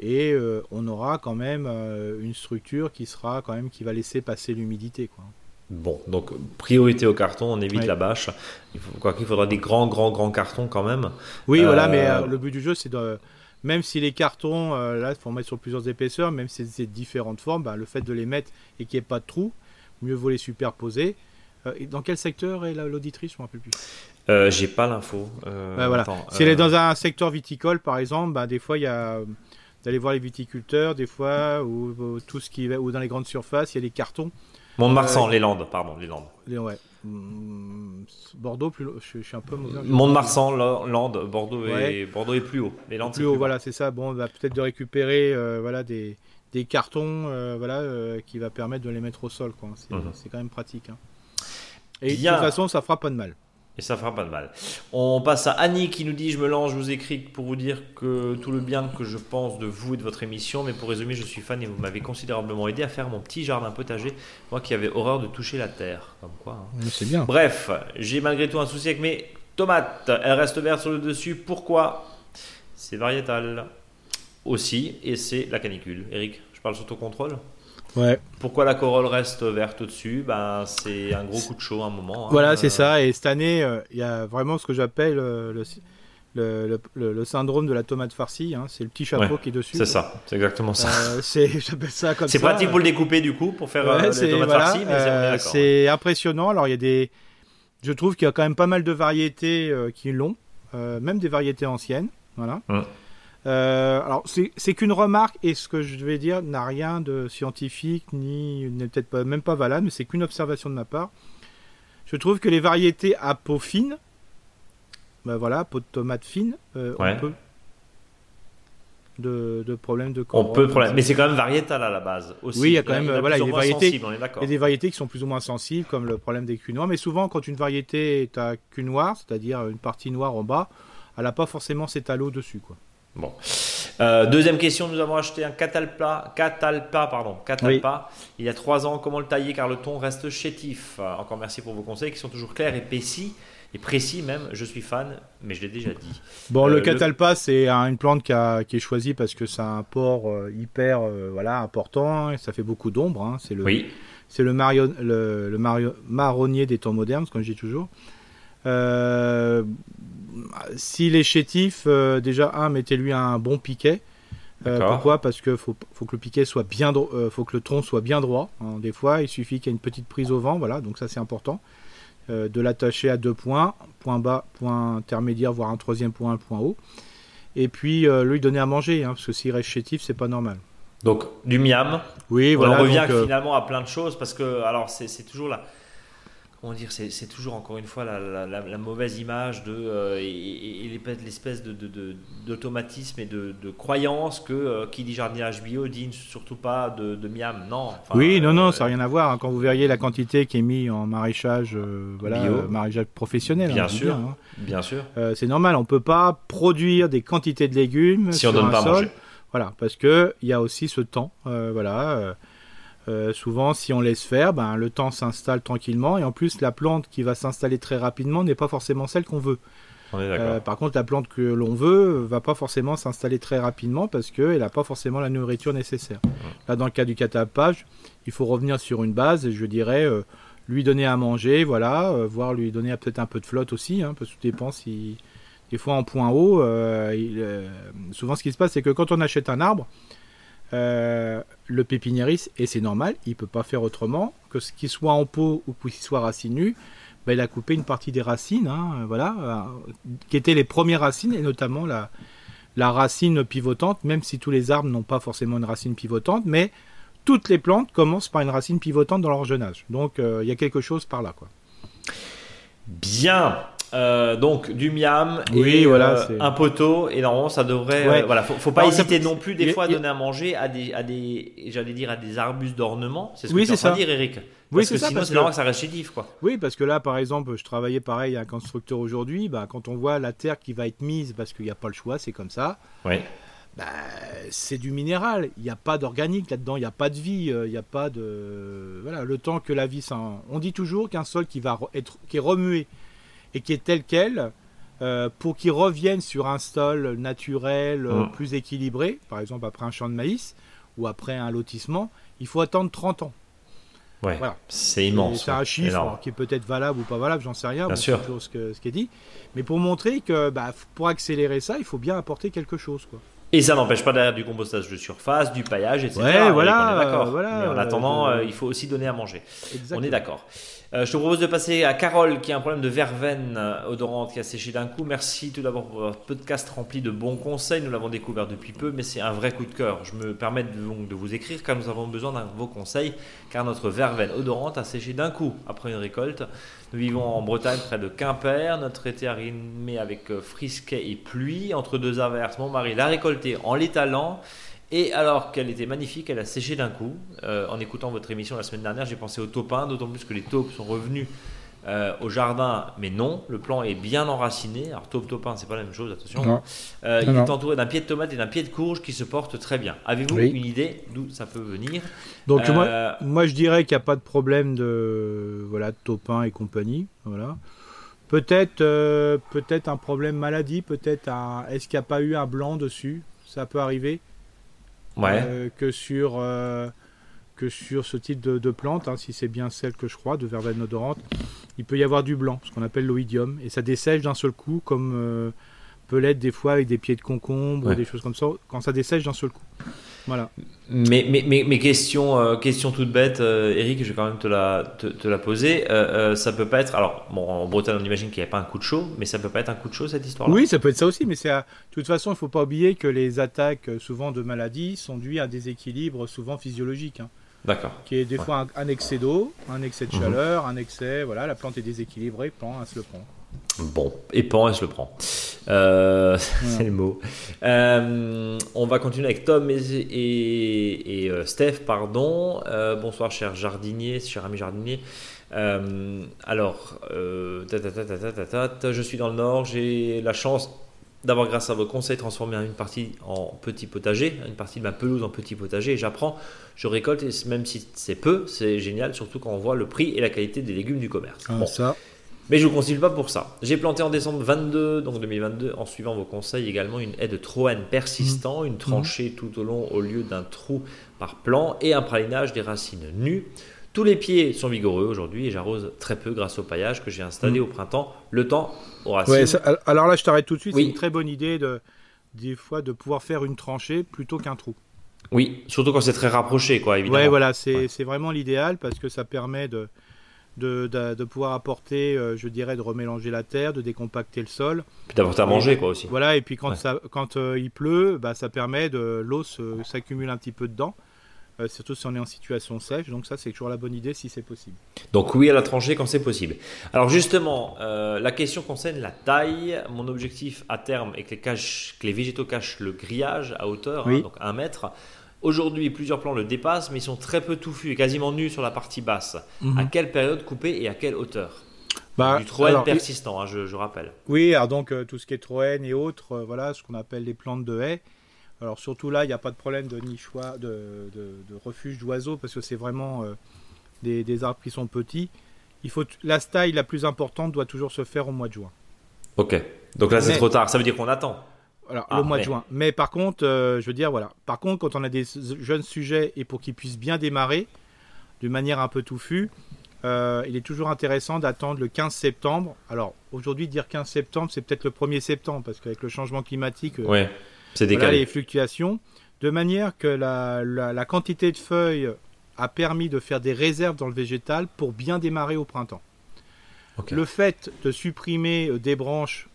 et euh, on aura quand même euh, une structure qui sera quand même qui va laisser passer l'humidité, quoi. Bon, donc priorité au carton, on évite Ouais. la bâche. Il faut, quoi qu'il faudra des grands, grands, grands cartons quand même. Oui, Euh, voilà, mais euh, le but du jeu, c'est de. Même si les cartons, là, il faut en mettre sur plusieurs épaisseurs, même si c'est différentes formes, bah, le fait de les mettre et qu'il n'y ait pas de trous, mieux vaut les superposer. Et dans quel secteur est la- l'auditrice? Je ne me rappelle plus. J'ai pas l'info. Voilà. Si elle est dans un secteur viticole, par exemple, bah, des fois, il y a. D'aller voir les viticulteurs, des fois, ou, ou tout ce qui va, ou dans les grandes surfaces, il y a des cartons. Mont-de-Marsan, euh, les Landes, pardon, les Landes. Les- ouais. Hum, Bordeaux, plus, je, je suis un peu. Mont-de-Marsan, Landes, Bordeaux, Ouais. et, Bordeaux est plus haut. Les Landes, plus haut, bas. voilà, c'est ça. Bon, bah, peut-être de récupérer euh, voilà, des, des cartons euh, voilà, qui va permettre de les mettre au sol. quoi. C'est Mhm. quand même pratique. hein. Et Bien. de toute façon, ça fera pas de mal. Et ça fera pas de mal. On passe à Annie qui nous dit Je me lance, je vous écris pour vous dire que tout le bien que je pense de vous et de votre émission. Mais pour résumer, je suis fan et vous m'avez considérablement aidé à faire mon petit jardin potager. Moi qui avais horreur de toucher la terre. Comme quoi. hein. C'est bien. Bref, j'ai malgré tout un souci avec mes tomates. Elles restent vertes sur le dessus. Pourquoi? C'est variétal aussi. Et c'est la canicule. Eric, je parle sous ton contrôle? Ouais. Pourquoi la corolle reste verte au-dessus? Ben, C'est un gros coup de chaud à un moment. hein. Voilà, c'est Euh, ça. Et cette année, euh, il y a vraiment ce que j'appelle euh, le, le, le- le- le syndrome de la tomate farcie. hein. C'est le petit chapeau Ouais, qui est dessus. C'est ça, c'est exactement ça. Euh, c'est, j'appelle ça comme. C'est pratique pour le découper du coup, pour faire euh, Ouais, les c'est tomates voilà, farcies, c'est- euh, impressionnant. Alors il y a des, je trouve qu'il y a quand même pas mal de variétés euh, qui l'ont, euh, même des variétés anciennes. Voilà. Hum. Euh, alors c'est qu'une remarque et ce que je vais dire n'a rien de scientifique ni n'est peut-être pas, même pas valable, mais c'est qu'une observation de ma part. Je trouve que les variétés à peau fine, ben voilà, peau de tomate fine, euh, Ouais. on peut de, de problèmes de On corolle, peut, problème. mais c'est quand même variétal à la base aussi. Oui, il y a quand même, voilà, il y a des variétés- on Il y a des variétés qui sont plus ou moins sensibles, comme le problème des culs noirs. Mais souvent, quand une variété est à cul noir, c'est-à-dire une partie noire en bas, elle n'a pas forcément cet halo dessus. Quoi. Bon. Euh, deuxième question, nous avons acheté un catalpa, catalpa, pardon, catalpa il y a trois ans. Comment le tailler car le ton reste chétif? Euh, Encore merci pour vos conseils qui sont toujours clairs et précis. Et précis même, je suis fan, mais je l'ai déjà dit. Bon, Euh, le le- catalpa, c'est un- une plante qui, a- qui est choisie parce que ça a un port euh, hyper euh, voilà, important et ça fait beaucoup d'ombre. hein. C'est le, Oui, c'est le, mario- le, le mario- marronnier des temps modernes, comme je dis toujours. Euh, S'il est chétif, euh, déjà, un, mettez-lui un bon piquet. Euh, pourquoi? Parce que faut, faut que le piquet soit bien, euh, faut que le tronc soit bien droit. hein. Des fois, il suffit qu'il y ait une petite prise au vent, voilà. Donc ça, c'est important. De l'attacher à deux points, point bas, point intermédiaire, voire un troisième point, un point haut. Et puis lui donner à manger, hein, parce que s'il reste chétif, c'est pas normal. donc du miam. Oui, on voilà. en revient donc, finalement à plein de choses parce que, alors, c'est c'est toujours la. Comment dire C'est toujours encore une fois la, la- la- la mauvaise image de euh, et, et- et l'espèce- l'espèce de- de- de- d'automatisme et de, de croyance que euh, qui dit jardinage bio dit surtout pas de, miam. Non. enfin, oui, non, non, euh, ça n'a rien à voir. hein. Quand vous verriez la quantité qui est mise en maraîchage, voilà, Bio. maraîchage professionnel, Bien hein, je dis sûr. bien, hein. Bien sûr. C'est normal. On peut pas produire des quantités de légumes Si on sur donne un pas sol. manger. Voilà, parce que il y a aussi ce temps. voilà. Euh, souvent, si on laisse faire, ben, le temps s'installe tranquillement et en plus, la plante qui va s'installer très rapidement n'est pas forcément celle qu'on veut. On est d'accord. Euh, par contre, la plante que l'on veut va pas forcément s'installer très rapidement parce qu'elle n'a pas forcément la nourriture nécessaire. Là, dans le cas du catapage, il faut revenir sur une base et je dirais euh, lui donner à manger, voilà, voire lui donner peut-être un peu de flotte aussi, hein, parce que tout dépend si. Des fois, en point haut, il, souvent ce qui se passe, c'est que quand on achète un arbre, euh, le pépiniériste, et c'est normal, il peut pas faire autrement que ce qu'il soit en pot ou qu'il soit racinu, ben, il a coupé une partie des racines, hein, voilà, euh, qui étaient les premières racines, et notamment la, la racine pivotante, même si tous les arbres n'ont pas forcément une racine pivotante, mais toutes les plantes commencent par une racine pivotante dans leur jeune âge. Donc euh, il y a quelque chose par là. Quoi. Bien. Euh, donc du miam Oui, et voilà, euh, un poteau et normalement ça devrait Ouais. euh, voilà faut, faut pas Alors, ça hésiter non plus des il fois à il donner à manger à des à des j'allais dire à des arbustes d'ornement c'est ce que Oui, tu es en c'est train de ça. dire Eric Oui, parce c'est que ça, sinon c'est normal que ça récidive quoi Oui, parce que là, par exemple, je travaillais pareil à un constructeur aujourd'hui. Bah, quand on voit la terre qui va être mise, parce qu'il n'y a pas le choix, c'est comme ça. oui Bah, c'est du minéral. Il n'y a pas d'organique là-dedans. Il n'y a pas de vie. euh, Il n'y a pas de voilà. Le temps que la vie, s'en- on dit toujours qu'un sol qui va re- être qui est remué et qui est tel quel, euh, pour qu'il revienne sur un sol naturel euh, Mm. plus équilibré, par exemple après un champ de maïs ou après un lotissement, il faut attendre 30 ans. ouais Voilà. c'est immense C'est ouais. un chiffre alors, qui est peut-être valable ou pas valable, j'en sais rien. Bien sûr. toujours ce, que- ce qui est dit. Mais pour montrer que bah, pour accélérer ça, il faut bien apporter quelque chose. Quoi. et ça n'empêche pas derrière du compostage de surface du paillage etc Ouais, voilà, on est d'accord voilà, mais en attendant euh, il faut aussi donner à manger on Exactement. est d'accord. Euh, je te propose de passer à Carole qui a un problème de verveine euh, odorante qui a séché d'un coup. Merci tout d'abord pour votre podcast rempli de bons conseils. Nous l'avons découvert depuis peu, mais c'est un vrai coup de cœur. Je me permets donc de vous écrire car nous avons besoin d'un vos conseils car notre verveine odorante a séché d'un coup après une récolte. Nous vivons en Bretagne près de Quimper. Notre été a rimé avec euh, frisquet et pluie. Entre deux averses, mon mari l'a récoltée en l'étalant. Et alors qu'elle était magnifique, elle a séché d'un coup. Euh, en écoutant votre émission la semaine dernière, j'ai pensé aux taupins, d'autant plus que les taupes sont revenus euh, au jardin, mais non, le plan est bien enraciné. Alors taupe taupin, c'est pas la même chose, attention. Non. Euh, Non, il non. est entouré d'un pied de tomate et d'un pied de courge qui se portent très bien. Avez-vous Oui. une idée d'où ça peut venir? Donc Euh, moi, moi, je dirais qu'il n'y a pas de problème de voilà de topin et compagnie. Voilà. Peut-être euh, peut-être un problème maladie. Peut-être un. Est-ce qu'il n'y a pas eu un blanc dessus? Ça peut arriver. Ouais. euh, que sur euh, que sur ce type de, de plante, hein, si c'est bien celle que je crois, de verveine odorante, il peut y avoir du blanc, ce qu'on appelle l'oïdium, et ça dessèche d'un seul coup, comme euh, peut l'être des fois avec des pieds de concombre, Ouais. ou des choses comme ça, quand ça dessèche d'un seul coup. Voilà. Mais, mais, mais, mais question, euh, question toute bête, euh, Eric, je vais quand même te la, te, te la poser. Euh, euh, ça peut pas être. Alors, bon, en Bretagne, on imagine qu'il n'y a pas un coup de chaud, mais ça peut pas être un coup de chaud cette histoire-là? Oui, ça peut être ça aussi, mais c'est à- de toute façon, il ne faut pas oublier que les attaques, euh, souvent de maladies, sont dues à des équilibres souvent physiologiques, hein, D'accord. qui est des Ouais. fois un, un excès d'eau, un excès de Mhm. chaleur, un excès, voilà, la plante est déséquilibrée, plan, elle se le prend. Bon, et pan, je le prends. Euh, c'est le mot. Euh, on va continuer avec Tom et, euh, Steph, pardon. Bonsoir, cher jardinier, cher ami jardinier. alors, je suis dans le Nord, j'ai la chance d'avoir, grâce à vos conseils, transformé une partie en petit potager, une partie de ma pelouse en petit potager. J'apprends, je récolte, et même si c'est peu, c'est génial, surtout quand on voit le prix et la qualité des légumes du commerce. Ah, bon. ça. Mais je ne vous conseille pas pour ça. J'ai planté en décembre 22, donc 2022, en suivant vos conseils également, une haie de troène persistant, une tranchée tout au long au lieu d'un trou par plan et un pralinage des racines nues. Tous les pieds sont vigoureux aujourd'hui et j'arrose très peu grâce au paillage que j'ai installé au printemps. Le temps racines. Ouais, alors là, je t'arrête tout de suite. Oui. C'est une très bonne idée de, des fois de pouvoir faire une tranchée plutôt qu'un trou. Oui, surtout quand c'est très rapproché, quoi, évidemment. Ouais, voilà, c'est Ouais. c'est vraiment l'idéal parce que ça permet de, de, de, de pouvoir apporter, euh, je dirais, de remélanger la terre, de décompacter le sol. Puis d'apporter à manger, quoi, aussi. Voilà, et puis quand, Ouais. ça, quand euh, il pleut, bah, ça permet de l'eau se- s'accumule un petit peu dedans. euh, surtout si on est en situation sèche, donc ça c'est toujours la bonne idée si c'est possible. Donc oui à la tranchée quand c'est possible. Alors justement, euh, la question concerne la taille. Mon objectif à terme est que les, caches- que les végétaux cachent le grillage à hauteur, Oui. hein, donc un mètre. Aujourd'hui, plusieurs plants le dépassent, mais ils sont très peu touffus et quasiment nus sur la partie basse. À quelle période couper et à quelle hauteur Bah, Du troène alors, persistant, hein, je, je rappelle. Oui, alors donc euh, tout ce qui est troène et autres, euh, voilà, ce qu'on appelle les plantes de haies. Alors surtout là, il n'y a pas de problème de nichoir, de, de, de refuge d'oiseaux parce que c'est vraiment euh, des, des arbres qui sont petits. Il faut la taille la plus importante doit toujours se faire au mois de juin. Ok. Donc là c'est trop tard, ça veut dire qu'on attend. Ah, le mois mais- de juin. Mais par contre, euh, je veux dire, voilà. Par contre, quand on a des jeunes sujets et pour qu'ils puissent bien démarrer, d'une manière un peu touffue, euh, il est toujours intéressant d'attendre le 15 septembre. Alors, aujourd'hui, dire 15 septembre, c'est peut-être le 1er septembre, parce qu'avec le changement climatique, euh, Ouais, c'est voilà les fluctuations, de manière que la, la- la quantité de feuilles a permis de faire des réserves dans le végétal pour bien démarrer au printemps. Le fait de supprimer des branches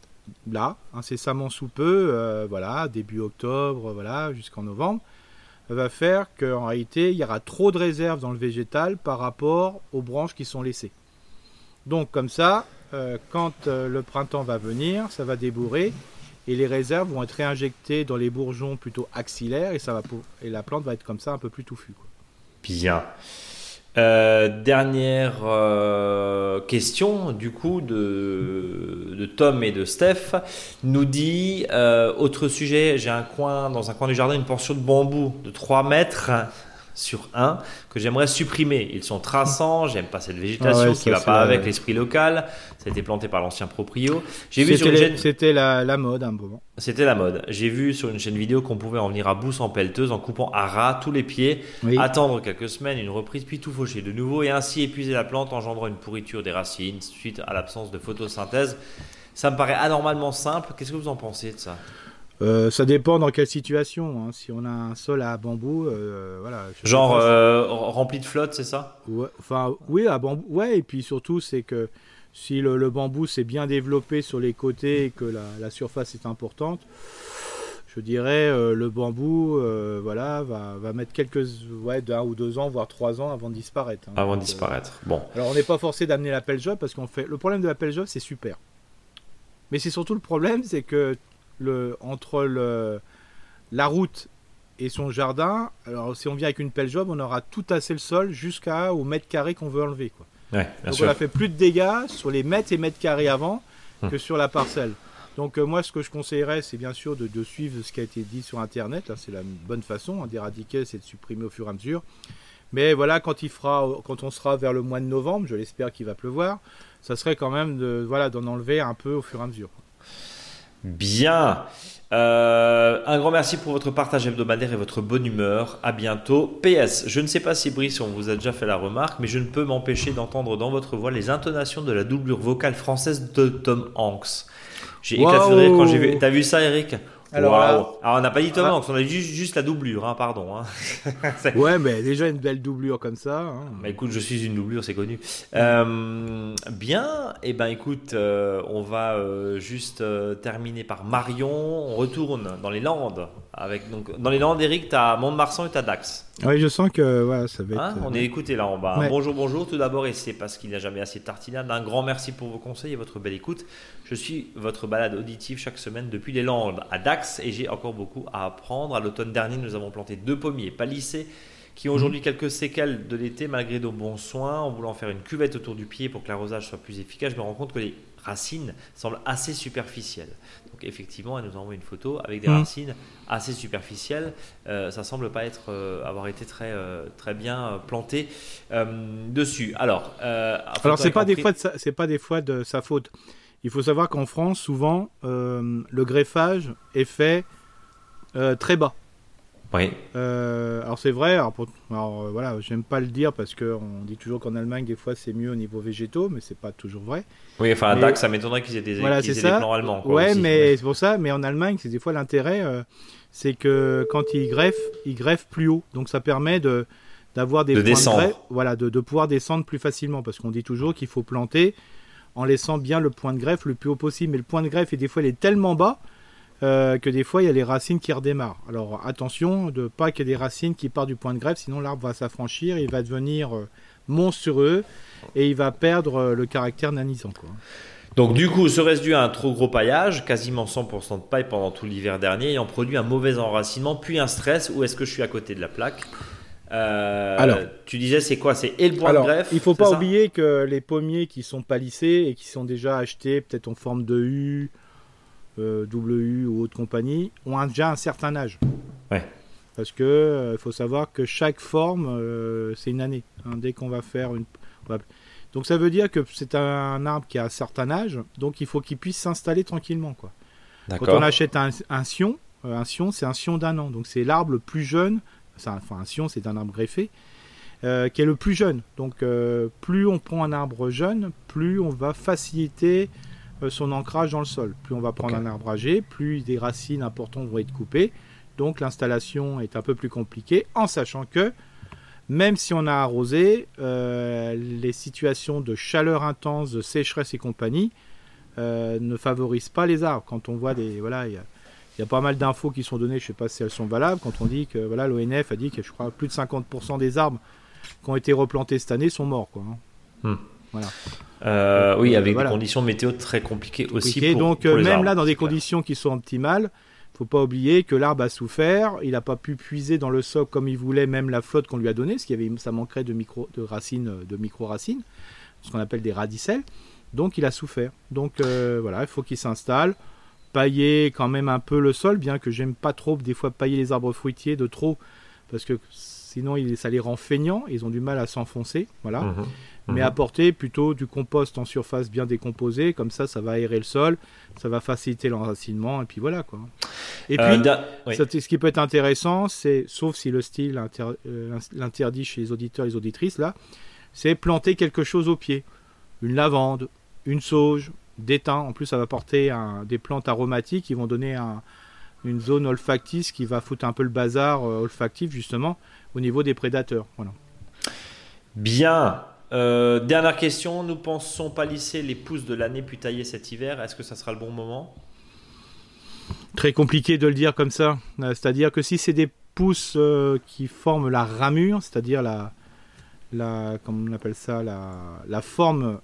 là, incessamment sous peu, euh, voilà, début octobre, voilà, jusqu'en novembre, va faire qu'en réalité, il y aura trop de réserves dans le végétal par rapport aux branches qui sont laissées. Donc comme ça, euh, quand euh, le printemps va venir, ça va débourrer et les réserves vont être réinjectées dans les bourgeons plutôt axillaires et ça va et la plante va être comme ça un peu plus touffue. quoi. Bien. Euh, dernière euh, question du coup de, Tom et de Steph. Nous dit euh, autre sujet j'ai un coin dans un coin du jardin une portion de bambou de 3 mètres sur 1 que j'aimerais supprimer ils sont traçants j'aime pas cette végétation Ah ouais, qui va pas avec l'esprit local ça a été planté par l'ancien proprio j'ai vu sur une chaîne c'était la, la mode à un moment. c'était la mode j'ai vu sur une chaîne vidéo qu'on pouvait en venir à bout sans pelleteuse en coupant à ras tous les pieds Oui. attendre quelques semaines, une reprise, puis tout faucher de nouveau et ainsi épuiser la plante, engendrant une pourriture des racines suite à l'absence de photosynthèse. Ça me paraît anormalement simple. Qu'est-ce que vous en pensez de ça? Euh, ça dépend dans quelle situation. hein. Si on a un sol à bambou, euh, voilà. Genre euh, rempli de flotte, c'est ça? Ouais, enfin, oui, à bambou. Ouais, et puis surtout, c'est que si le, le bambou s'est bien développé sur les côtés et que la, la surface est importante, je dirais le bambou, voilà, va, va mettre quelques, ouais, d'un ou deux ans, voire trois ans avant de disparaître. hein. Avant de disparaître. Bon. alors, on n'est pas forcé d'amener la pelle job parce qu'on fait. Le problème de la pelle job, c'est super. Mais c'est surtout le problème, c'est que le entre le la route et son jardin, alors si on vient avec une pelle job, on aura tout tassé le sol jusqu'à au mètre carré qu'on veut enlever. Quoi. Ouais, bien Donc sûr. on a fait plus de dégâts sur les mètres et mètres carrés avant Hum. que sur la parcelle. Donc euh, moi, ce que je conseillerais, c'est bien sûr de, de suivre ce qui a été dit sur Internet. Là, c'est la bonne façon hein, d'éradiquer, c'est de supprimer au fur et à mesure. Mais voilà, quand il fera, quand on sera vers le mois de novembre, je l'espère qu'il va pleuvoir, ça serait quand même de, voilà, d'en enlever un peu au fur et à mesure. Bien. Euh, un grand merci pour votre partage hebdomadaire et votre bonne humeur. À bientôt. PS, je ne sais pas si Brice, on vous a déjà fait la remarque, mais je ne peux m'empêcher d'entendre dans votre voix les intonations de la doublure vocale française de Tom Hanks. J'ai éclaté de rire quand j'ai vu. T'as vu ça, Eric? Alors là- Alors, on n'a pas dit Tom Ah. Hanks, on a dit juste, juste la doublure, hein, pardon. hein. Ouais, mais déjà une belle doublure comme ça. hein. bah écoute, je suis une doublure, c'est connu. Euh, bien, et ben écoute, euh, on va euh, juste euh, terminer par Marion. On retourne dans les Landes. Avec, donc, dans les Landes, Eric, tu as Mont-de-Marsan et tu as Dax. Oui, je sens que voilà, ça va être. Hein, euh, on est écouté là en bas. Ouais. Bonjour, bonjour. Tout d'abord, et c'est parce qu'il n'y a jamais assez de tartinade. Un grand merci pour vos conseils et votre belle écoute. Je suis votre balade auditive chaque semaine depuis les Landes à Dax et j'ai encore beaucoup à apprendre. À l'automne dernier, nous avons planté deux pommiers palissés qui ont aujourd'hui quelques séquelles de l'été malgré nos bons soins. En voulant faire une cuvette autour du pied pour que l'arrosage soit plus efficace, je me rends compte que les racines semblent assez superficielles. Effectivement, elle nous envoie une photo avec des Mhm. racines assez superficielles. Euh, ça semble pas être euh, avoir été très euh, très bien euh, planté dessus. Alors, Alors c'est pas des fois de sa- c'est pas des fois de sa faute. Il faut savoir qu'en France, souvent, le greffage est fait très bas. Oui. Euh, alors c'est vrai. Alors, pour- alors, euh, voilà, j'aime pas le dire parce que on dit toujours qu'en Allemagne des fois c'est mieux au niveau végétaux, mais c'est pas toujours vrai. Oui, enfin à Mais- Dax, ça m'étonnerait qu'ils aient des, Voilà, qu'ils aient des plans allemands. quoi, ouais, aussi. mais c'est pour ça. Mais en Allemagne, c'est des fois l'intérêt, euh, c'est que quand ils greffent, ils greffent plus haut. Donc ça permet de d'avoir des De points descendre. de greffe, voilà, de, de pouvoir descendre plus facilement parce qu'on dit toujours qu'il faut planter en laissant bien le point de greffe le plus haut possible. Mais le point de greffe, et des fois, il est tellement bas euh, que des fois, il y a les racines qui redémarrent. Alors attention de pas qu'il y ait des racines qui partent du point de greffe, sinon l'arbre va s'affranchir, il va devenir euh, monstrueux et il va perdre euh, le caractère nanisant. Quoi. Donc du coup, serait-ce dû à un trop gros paillage, quasiment 100% de paille pendant tout l'hiver dernier, ayant produit un mauvais enracinement, puis un stress, ou est-ce que je suis à côté de la plaque? Euh, Alors. tu disais c'est quoi? C'est et le point Alors, de greffe il faut pas oublier que les pommiers qui sont palissés et qui sont déjà achetés peut-être en forme de U, euh, double U ou autre compagnie, ont un- déjà un certain âge. Ouais. Parce que euh, faut savoir que chaque forme, euh, c'est une année. hein. dès qu'on va faire une... va- Donc ça veut dire que c'est un arbre qui a un certain âge, donc il faut qu'il puisse s'installer tranquillement. Quoi. Quand on achète un, un sion, euh, un sion, c'est un sion d'un an. Donc c'est l'arbre le plus jeune. Enfin, un sion, c'est un arbre greffé, euh, qui est le plus jeune. Donc euh, plus on prend un arbre jeune, plus on va faciliter son ancrage dans le sol. Plus on va prendre un arbre âgé, plus des racines importantes vont être coupées. Donc l'installation est un peu plus compliquée, en sachant que même si on a arrosé, euh, les situations de chaleur intense, de sécheresse et compagnie euh, ne favorisent pas les arbres. Quand on voit des. Voilà, il y a, il y a pas mal d'infos qui sont données, je ne sais pas si elles sont valables, quand on dit que voilà, l'ONF a dit que je crois plus de 50% des arbres qui ont été replantés cette année sont morts. Quoi, hein. Hmm. Voilà. Euh, oui, avec Voilà. des conditions météo très compliquées aussi. pour- Donc pour euh, les même arbres, là, dans des conditions qui sont optimales, faut pas oublier que l'arbre a souffert. Il n'a pas pu puiser dans le sol comme il voulait, même la flotte qu'on lui a donnée, parce qu'il y avait, ça manquerait de micro, de racines, euh, de micro racines, ce qu'on appelle des radicelles. Donc il a souffert. Donc euh, voilà, il faut qu'il s'installe, pailler quand même un peu le sol, bien que j'aime pas trop des fois pailler les arbres fruitiers de trop, parce que sinon ça les rend feignants, ils ont du mal à s'enfoncer. Voilà Mhm. Mais Mhm. apporter plutôt du compost en surface bien décomposé, comme ça ça va aérer le sol, ça va faciliter l'enracinement, et puis voilà quoi. Et Euh, puis, da- oui. ça- ce qui peut être intéressant, c'est, sauf si le style euh, l'interdit chez les auditeurs et les auditrices, là, c'est planter quelque chose au pied. Une lavande, une sauge, des thym. En plus, ça va porter un- des plantes aromatiques qui vont donner un- une zone olfactive qui va foutre un peu le bazar euh, olfactif, justement, au niveau des prédateurs. Voilà. Bien. Euh, dernière question. Nous pensons palisser les pousses de l'année puis tailler cet hiver. Est-ce que ça sera le bon moment? Très compliqué de le dire comme ça. Euh, C'est-à-dire que si c'est des pousses euh, qui forment la ramure, c'est-à-dire la, la, comment on appelle ça, la, la forme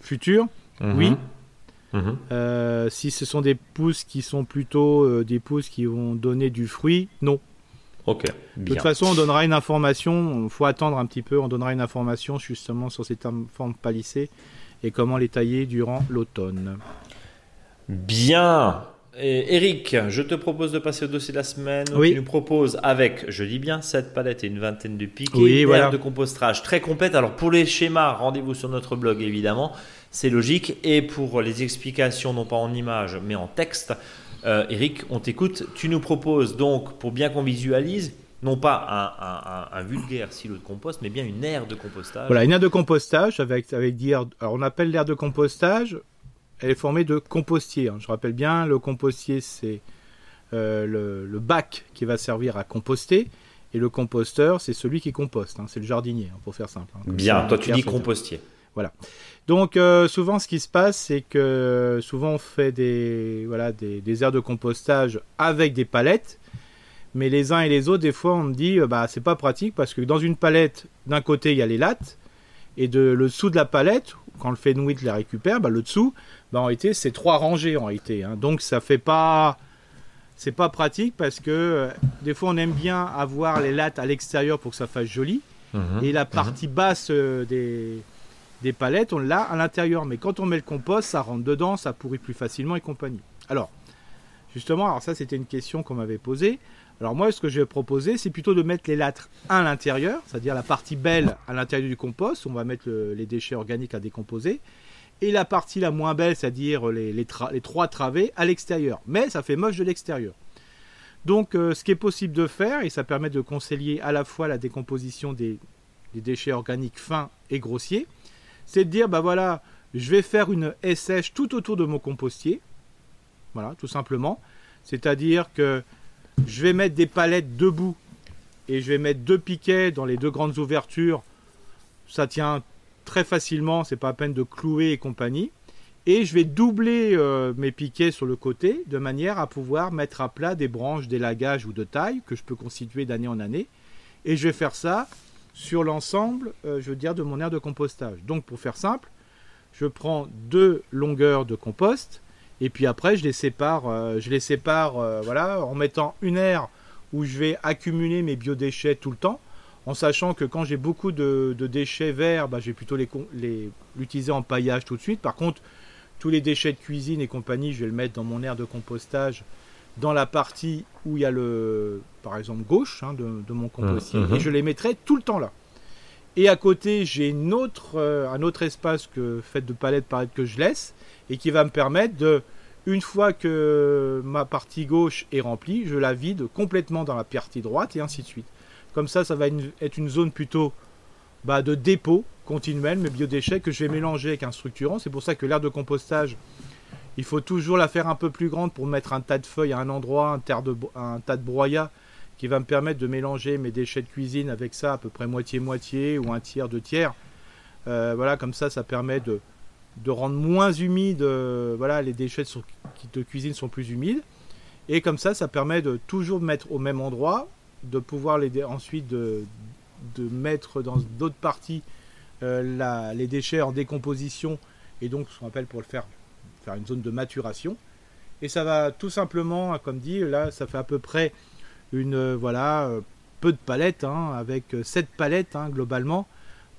future, oui. Mhm. Euh, si ce sont des pousses qui sont plutôt euh, des pousses qui vont donner du fruit, non. Ok. De Bien. toute façon, on donnera une information. Il faut attendre un petit peu. On donnera une information justement sur ces formes palissées et comment les tailler durant l'automne. Bien. Et Eric, je te propose de passer au dossier de la semaine. Oui. Tu nous proposes avec, je dis bien, 7 palettes et une vingtaine de pics Oui, et une voilà. de compostage très complète. Alors pour les schémas, rendez-vous sur notre blog évidemment, c'est logique. Et pour les explications, non pas en images mais en texte, euh, Eric, on t'écoute. Tu nous proposes donc, pour bien qu'on visualise, non pas un, un- un- un vulgaire silo de compost, mais bien une aire de compostage. Voilà, une aire de compostage avec, avec des aires- Alors, on appelle l'aire de compostage, elle est formée de compostiers. hein. Je rappelle bien, le compostier, c'est euh, le, le bac qui va servir à composter. Et le composteur, c'est celui qui composte. hein. C'est le jardinier, hein, pour faire simple. Bien, toi tu dis compostier. Donc, euh, souvent, ce qui se passe, c'est que souvent, on fait des, voilà, des, des aires de compostage avec des palettes. Mais les uns et les autres, des fois, on me dit, euh, bah, c'est pas pratique parce que dans une palette, d'un côté, il y a les lattes. Et de, le dessous de la palette, quand le Fenwick la récupère, bah, le dessous, bah, en réalité, c'est trois rangées en réalité. hein. Donc, ça fait pas. C'est pas pratique parce que euh, des fois, on aime bien avoir les lattes à l'extérieur pour que ça fasse joli. Mhm. Et la partie basse euh, des, des palettes, on l'a à l'intérieur. Mais quand on met le compost, ça rentre dedans, ça pourrit plus facilement et compagnie. Alors, justement, alors ça c'était une question qu'on m'avait posée. Alors moi, ce que je vais proposer, c'est plutôt de mettre les lattes à l'intérieur, c'est-à-dire la partie belle à l'intérieur du compost. On va mettre le- les déchets organiques à décomposer. Et la partie la moins belle, c'est-à-dire les, trois travées, à l'extérieur. Mais ça fait moche de l'extérieur. Donc, euh, ce qui est possible de faire, et ça permet de concilier à la fois la décomposition des déchets organiques fins et grossiers, c'est de dire, bah voilà, je vais faire une haie sèche tout autour de mon compostier. Voilà, tout simplement. C'est-à-dire que je vais mettre des palettes debout et je vais mettre deux piquets dans les deux grandes ouvertures. Ça tient très facilement, c'est pas à peine de clouer et compagnie. Et je vais doubler euh, mes piquets sur le côté de manière à pouvoir mettre à plat des branches d'élagage ou de taille que je peux constituer d'année en année. Et je vais faire ça sur l'ensemble, euh, je veux de mon aire de compostage. Donc pour faire simple, je prends deux longueurs de compost et puis après je les sépare, euh, je les sépare, euh, voilà, en mettant une aire où je vais accumuler mes biodéchets tout le temps, en sachant que quand j'ai beaucoup de, déchets verts, bah, je vais plutôt les, con- les l'utiliser en paillage tout de suite. Par contre, tous les déchets de cuisine et compagnie, je vais le mettre dans mon aire de compostage dans la partie où il y a le, par exemple, gauche hein, de, de mon compostier, mhm. et je les mettrai tout le temps là. Et à côté, j'ai une autre, euh, un autre espace que fait de palettes palettes que je laisse et qui va me permettre de, une fois que ma partie gauche est remplie, je la vide complètement dans la partie droite et ainsi de suite. Comme ça, ça va une- être une zone plutôt bah, de dépôt continuel, mes biodéchets que je vais mélanger avec un structurant. C'est pour ça que l'aire de compostage, il faut toujours la faire un peu plus grande pour mettre un tas de feuilles à un endroit, un, tas de, un de broyat qui va me permettre de mélanger mes déchets de cuisine avec ça à peu près moitié-moitié ou un tiers, deux tiers. Euh, voilà, comme ça, ça permet de, de rendre moins humide. euh, voilà, les déchets qui de cuisine sont plus humides. Et comme ça, ça permet de toujours mettre au même endroit, de pouvoir les ensuite de, de mettre dans d'autres parties euh, les déchets en décomposition et donc ce qu'on appelle pour le faire une zone de maturation. Et ça va tout simplement, comme dit, là ça fait à peu près une euh, voilà euh, peu de palettes, hein, avec 7 palettes hein, globalement.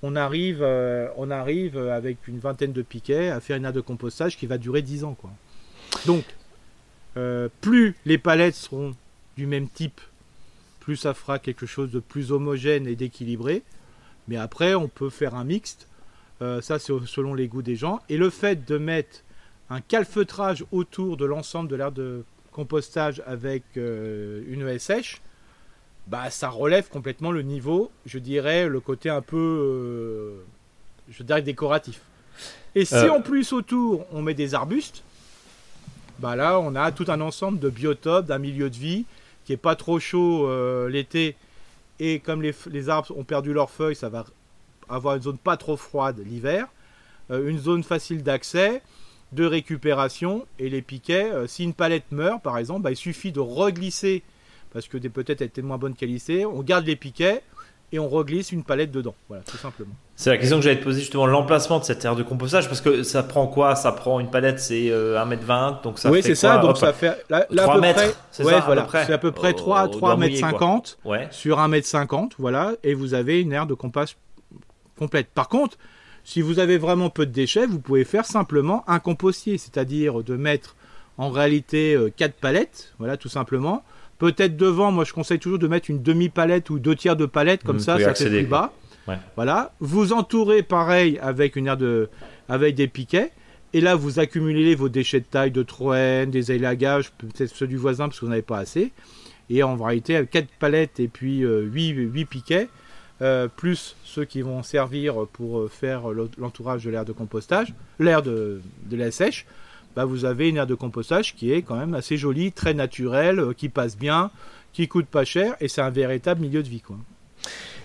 On arrive, euh, on arrive euh, avec une vingtaine de piquets à faire une aire de compostage qui va durer 10 ans. Quoi. Donc, euh, plus les palettes seront du même type, plus ça fera quelque chose de plus homogène et d'équilibré. Mais après, on peut faire un mixte. Euh, ça, c'est selon les goûts des gens. Et le fait de mettre un calfeutrage autour de l'ensemble de l'aire de compostage avec euh, une haie sèche, bah, ça relève complètement le niveau, je dirais, le côté un peu, euh, je dirais, décoratif. Et si Euh. en plus autour, on met des arbustes, bah là, on a tout un ensemble de biotopes, d'un milieu de vie qui est pas trop chaud l'été. Et comme les, arbres ont perdu leurs feuilles, ça va avoir une zone pas trop froide l'hiver. Une zone facile d'accès, de récupération. Et les piquets, euh, si une palette meurt, par exemple, bah, il suffit de reglisser, parce que peut-être étaient de moins bonne qualité. On garde les piquets et on reglisse une palette dedans. Voilà, tout simplement. C'est la question que j'allais te poser justement, l'emplacement de cette aire de compostage, parce que ça prend quoi? Ça prend une palette, c'est euh, 1m20, donc ça oui, fait c'est ça. Donc Hop. ça fait là, là, à 3 peu mètres, près. c'est ouais, ça, à voilà. peu près C'est à peu près Au- 3 au 3 doigt mètres mouillé, quoi. 50 Ouais. sur 1m50, voilà, et vous avez une aire de compost complète. Par contre, si vous avez vraiment peu de déchets, vous pouvez faire simplement un compostier, c'est-à-dire de mettre en réalité 4 palettes, voilà, tout simplement. Peut-être devant, moi je conseille toujours de mettre une demi-palette ou deux tiers de palette, comme Mmh, ça, ça accéder, fait plus bas. Ouais. Voilà. Vous entourez pareil avec une aire de, avec des piquets. Et là, vous accumulez vos déchets de taille de Troène, des élagages, peut-être ceux du voisin parce que vous n'avez pas assez. Et en réalité, avec 4 palettes et puis 8, piquets, euh, plus ceux qui vont servir pour euh, faire l'entourage de l'aire de compostage, l'aire de, de la sèche, bah, vous avez une aire de compostage qui est quand même assez jolie, très naturelle, euh, qui passe bien, qui coûte pas cher, et c'est un véritable milieu de vie. Quoi.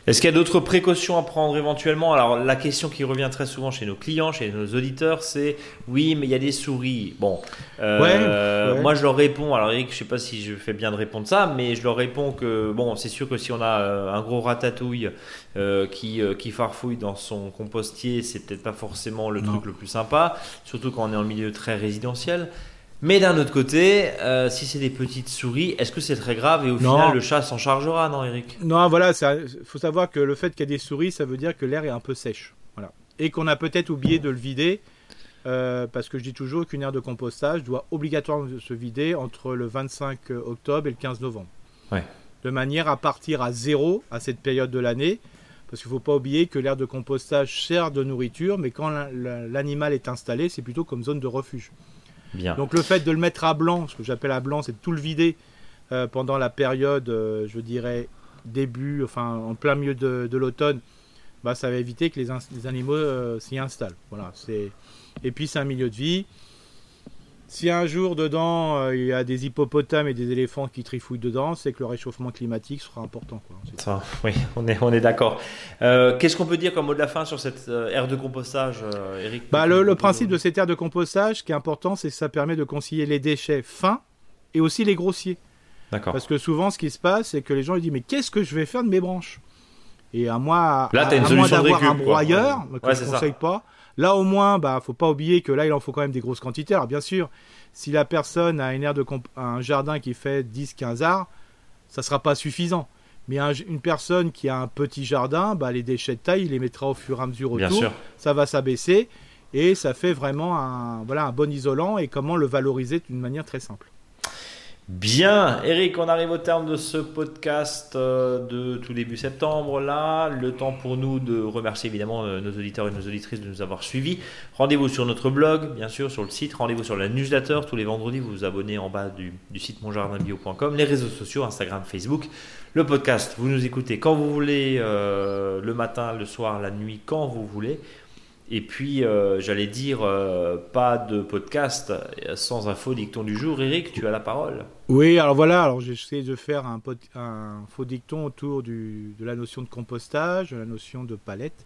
Est-ce qu'il y a d'autres précautions à prendre éventuellement? Alors la question qui revient très souvent chez nos clients, chez nos auditeurs, c'est oui, mais il y a des souris. Bon, euh, Ouais, ouais. moi je leur réponds. Alors Eric, je sais pas si je fais bien de répondre ça, mais je leur réponds que bon, c'est sûr que si on a euh, un gros ratatouille euh, qui euh, qui farfouille dans son compostier, c'est peut-être pas forcément le Non. truc le plus sympa, surtout quand on est en milieu très résidentiel. Mais d'un autre côté, euh, si c'est des petites souris, est-ce que c'est très grave et au Non. final le chat s'en chargera, non, Eric? Non, voilà, il faut savoir que le fait qu'il y ait des souris, ça veut dire que l'air est un peu sèche. Voilà. Et qu'on a peut-être oublié de le vider, euh, parce que je dis toujours qu'une aire de compostage doit obligatoirement se vider entre le 25 octobre et le 15 novembre. Ouais. De manière à partir à zéro à cette période de l'année, parce qu'il ne faut pas oublier que l'aire de compostage sert de nourriture, mais quand la- la- l'animal est installé, c'est plutôt comme zone de refuge. Donc le fait de le mettre à blanc, ce que j'appelle à blanc, c'est de tout le vider euh, pendant la période, euh, je dirais, début, enfin en plein milieu de, l'automne, bah, ça va éviter que les, animaux euh, s'y installent. Voilà. Et puis c'est un milieu de vie. Si un jour dedans euh, il y a des hippopotames et des éléphants qui trifouillent dedans, c'est que le réchauffement climatique sera important. Quoi. Ça, oui, on est, on est d'accord. Euh, Qu'est-ce qu'on peut dire comme mot de la fin sur cette euh, aire de compostage, Eric? Bah, le, le principe de cette aire de compostage, ce qui est important, c'est que ça permet de concilier les déchets fins et aussi les grossiers. D'accord. Parce que souvent, ce qui se passe, c'est que les gens ils disent Mais qu'est-ce que je vais faire de mes branches? Et à moi, Là, à, t'as une à moins solution de d'avoir un broyeur, Ouais. que Ouais, je ne ça. conseille pas, là au moins, bah, faut pas oublier que là, il en faut quand même des grosses quantités. Alors, bien sûr, si la personne a une aire de comp- un jardin qui fait 10-15 arts, ça sera pas suffisant. Mais un- une personne qui a un petit jardin, bah, les déchets de taille, il les mettra au fur et à mesure Bien autour. sûr. Ça va s'abaisser et ça fait vraiment un, voilà, un bon isolant et comment le valoriser d'une manière très simple. Bien, Eric, on arrive au terme de ce podcast euh, de tout début septembre. Là, le temps pour nous de remercier évidemment euh, nos auditeurs et nos auditrices de nous avoir suivis. Rendez-vous sur notre blog, bien sûr, sur le site. Rendez-vous sur la newsletter. Tous les vendredis, vous vous abonnez en bas du, site monjardinbio.com. Les réseaux sociaux, Instagram, Facebook. Le podcast, vous nous écoutez quand vous voulez, euh, le matin, le soir, la nuit, quand vous voulez. Et puis, euh, j'allais dire, euh, pas de podcast sans un faux dicton du jour. Eric, tu as la parole. Oui, alors voilà, alors j'essaie de faire un, faux dicton autour du, de la notion de compostage, de la notion de palette.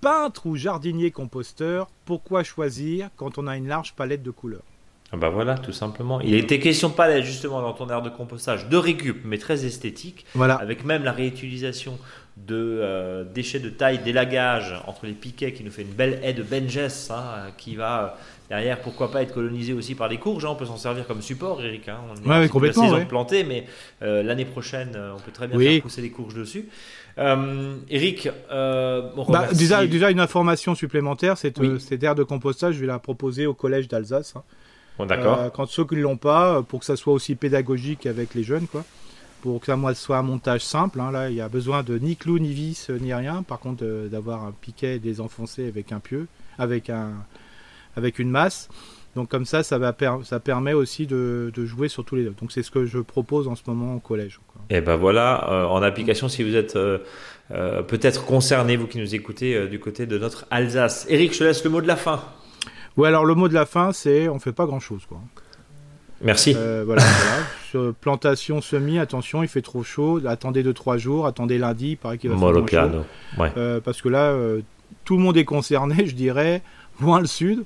Peintre ou jardinier composteur, pourquoi choisir quand on a une large palette de couleurs? Ah bah voilà, tout simplement. Il était question de palette justement dans ton aire de compostage, de récup, mais très esthétique, Voilà. avec même la réutilisation de euh, déchets de taille, d'élagage entre les piquets qui nous fait une belle haie de benjes hein, qui va euh, derrière, pourquoi pas être colonisé aussi par les courges. hein. on peut s'en servir comme support, Eric. hein. On est Ouais, complètement, La saison ouais. de planter, mais euh, l'année prochaine, on peut très bien Oui. faire pousser les courges dessus. Eric, on Bah, déjà, déjà, une information supplémentaire, cette, Oui. cette aire de compostage, je vais la proposer au collège d'Alsace. Bon, d'accord. Quand ceux qui ne l'ont pas, pour que ça soit aussi pédagogique avec les jeunes, quoi. Pour que ça moi, soit un montage simple. hein. Là, il y a besoin de ni clou, ni vis, ni rien. Par contre, euh, d'avoir un piquet désenfoncé avec un pieu, avec, un, avec une masse. Donc comme ça, ça, va per- ça permet aussi de, de jouer sur tous les deux. Donc c'est ce que je propose en ce moment au collège. quoi. Et ben voilà, euh, en application, si vous êtes euh, euh, peut-être concerné, vous qui nous écoutez du côté de notre Alsace. Eric, je te laisse le mot de la fin. Ouais, alors le mot de la fin, c'est on fait pas grand chose, quoi. Merci. Euh, voilà, voilà. Sur plantation semis, attention, il fait trop chaud. Attendez 2-3 jours, attendez lundi, il paraît qu'il va faire moins chaud. Ouais. Euh, parce que là, euh, tout le monde est concerné, je dirais, moins le sud.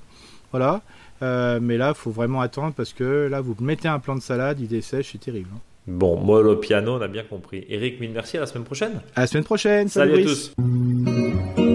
Voilà. Euh, mais là, il faut vraiment attendre parce que là, vous mettez un plant de salade, il dessèche, c'est terrible. hein. Bon, mollo piano, on a bien compris. Eric, mille merci, à la semaine prochaine. À la semaine prochaine. Salut à Brice. tous.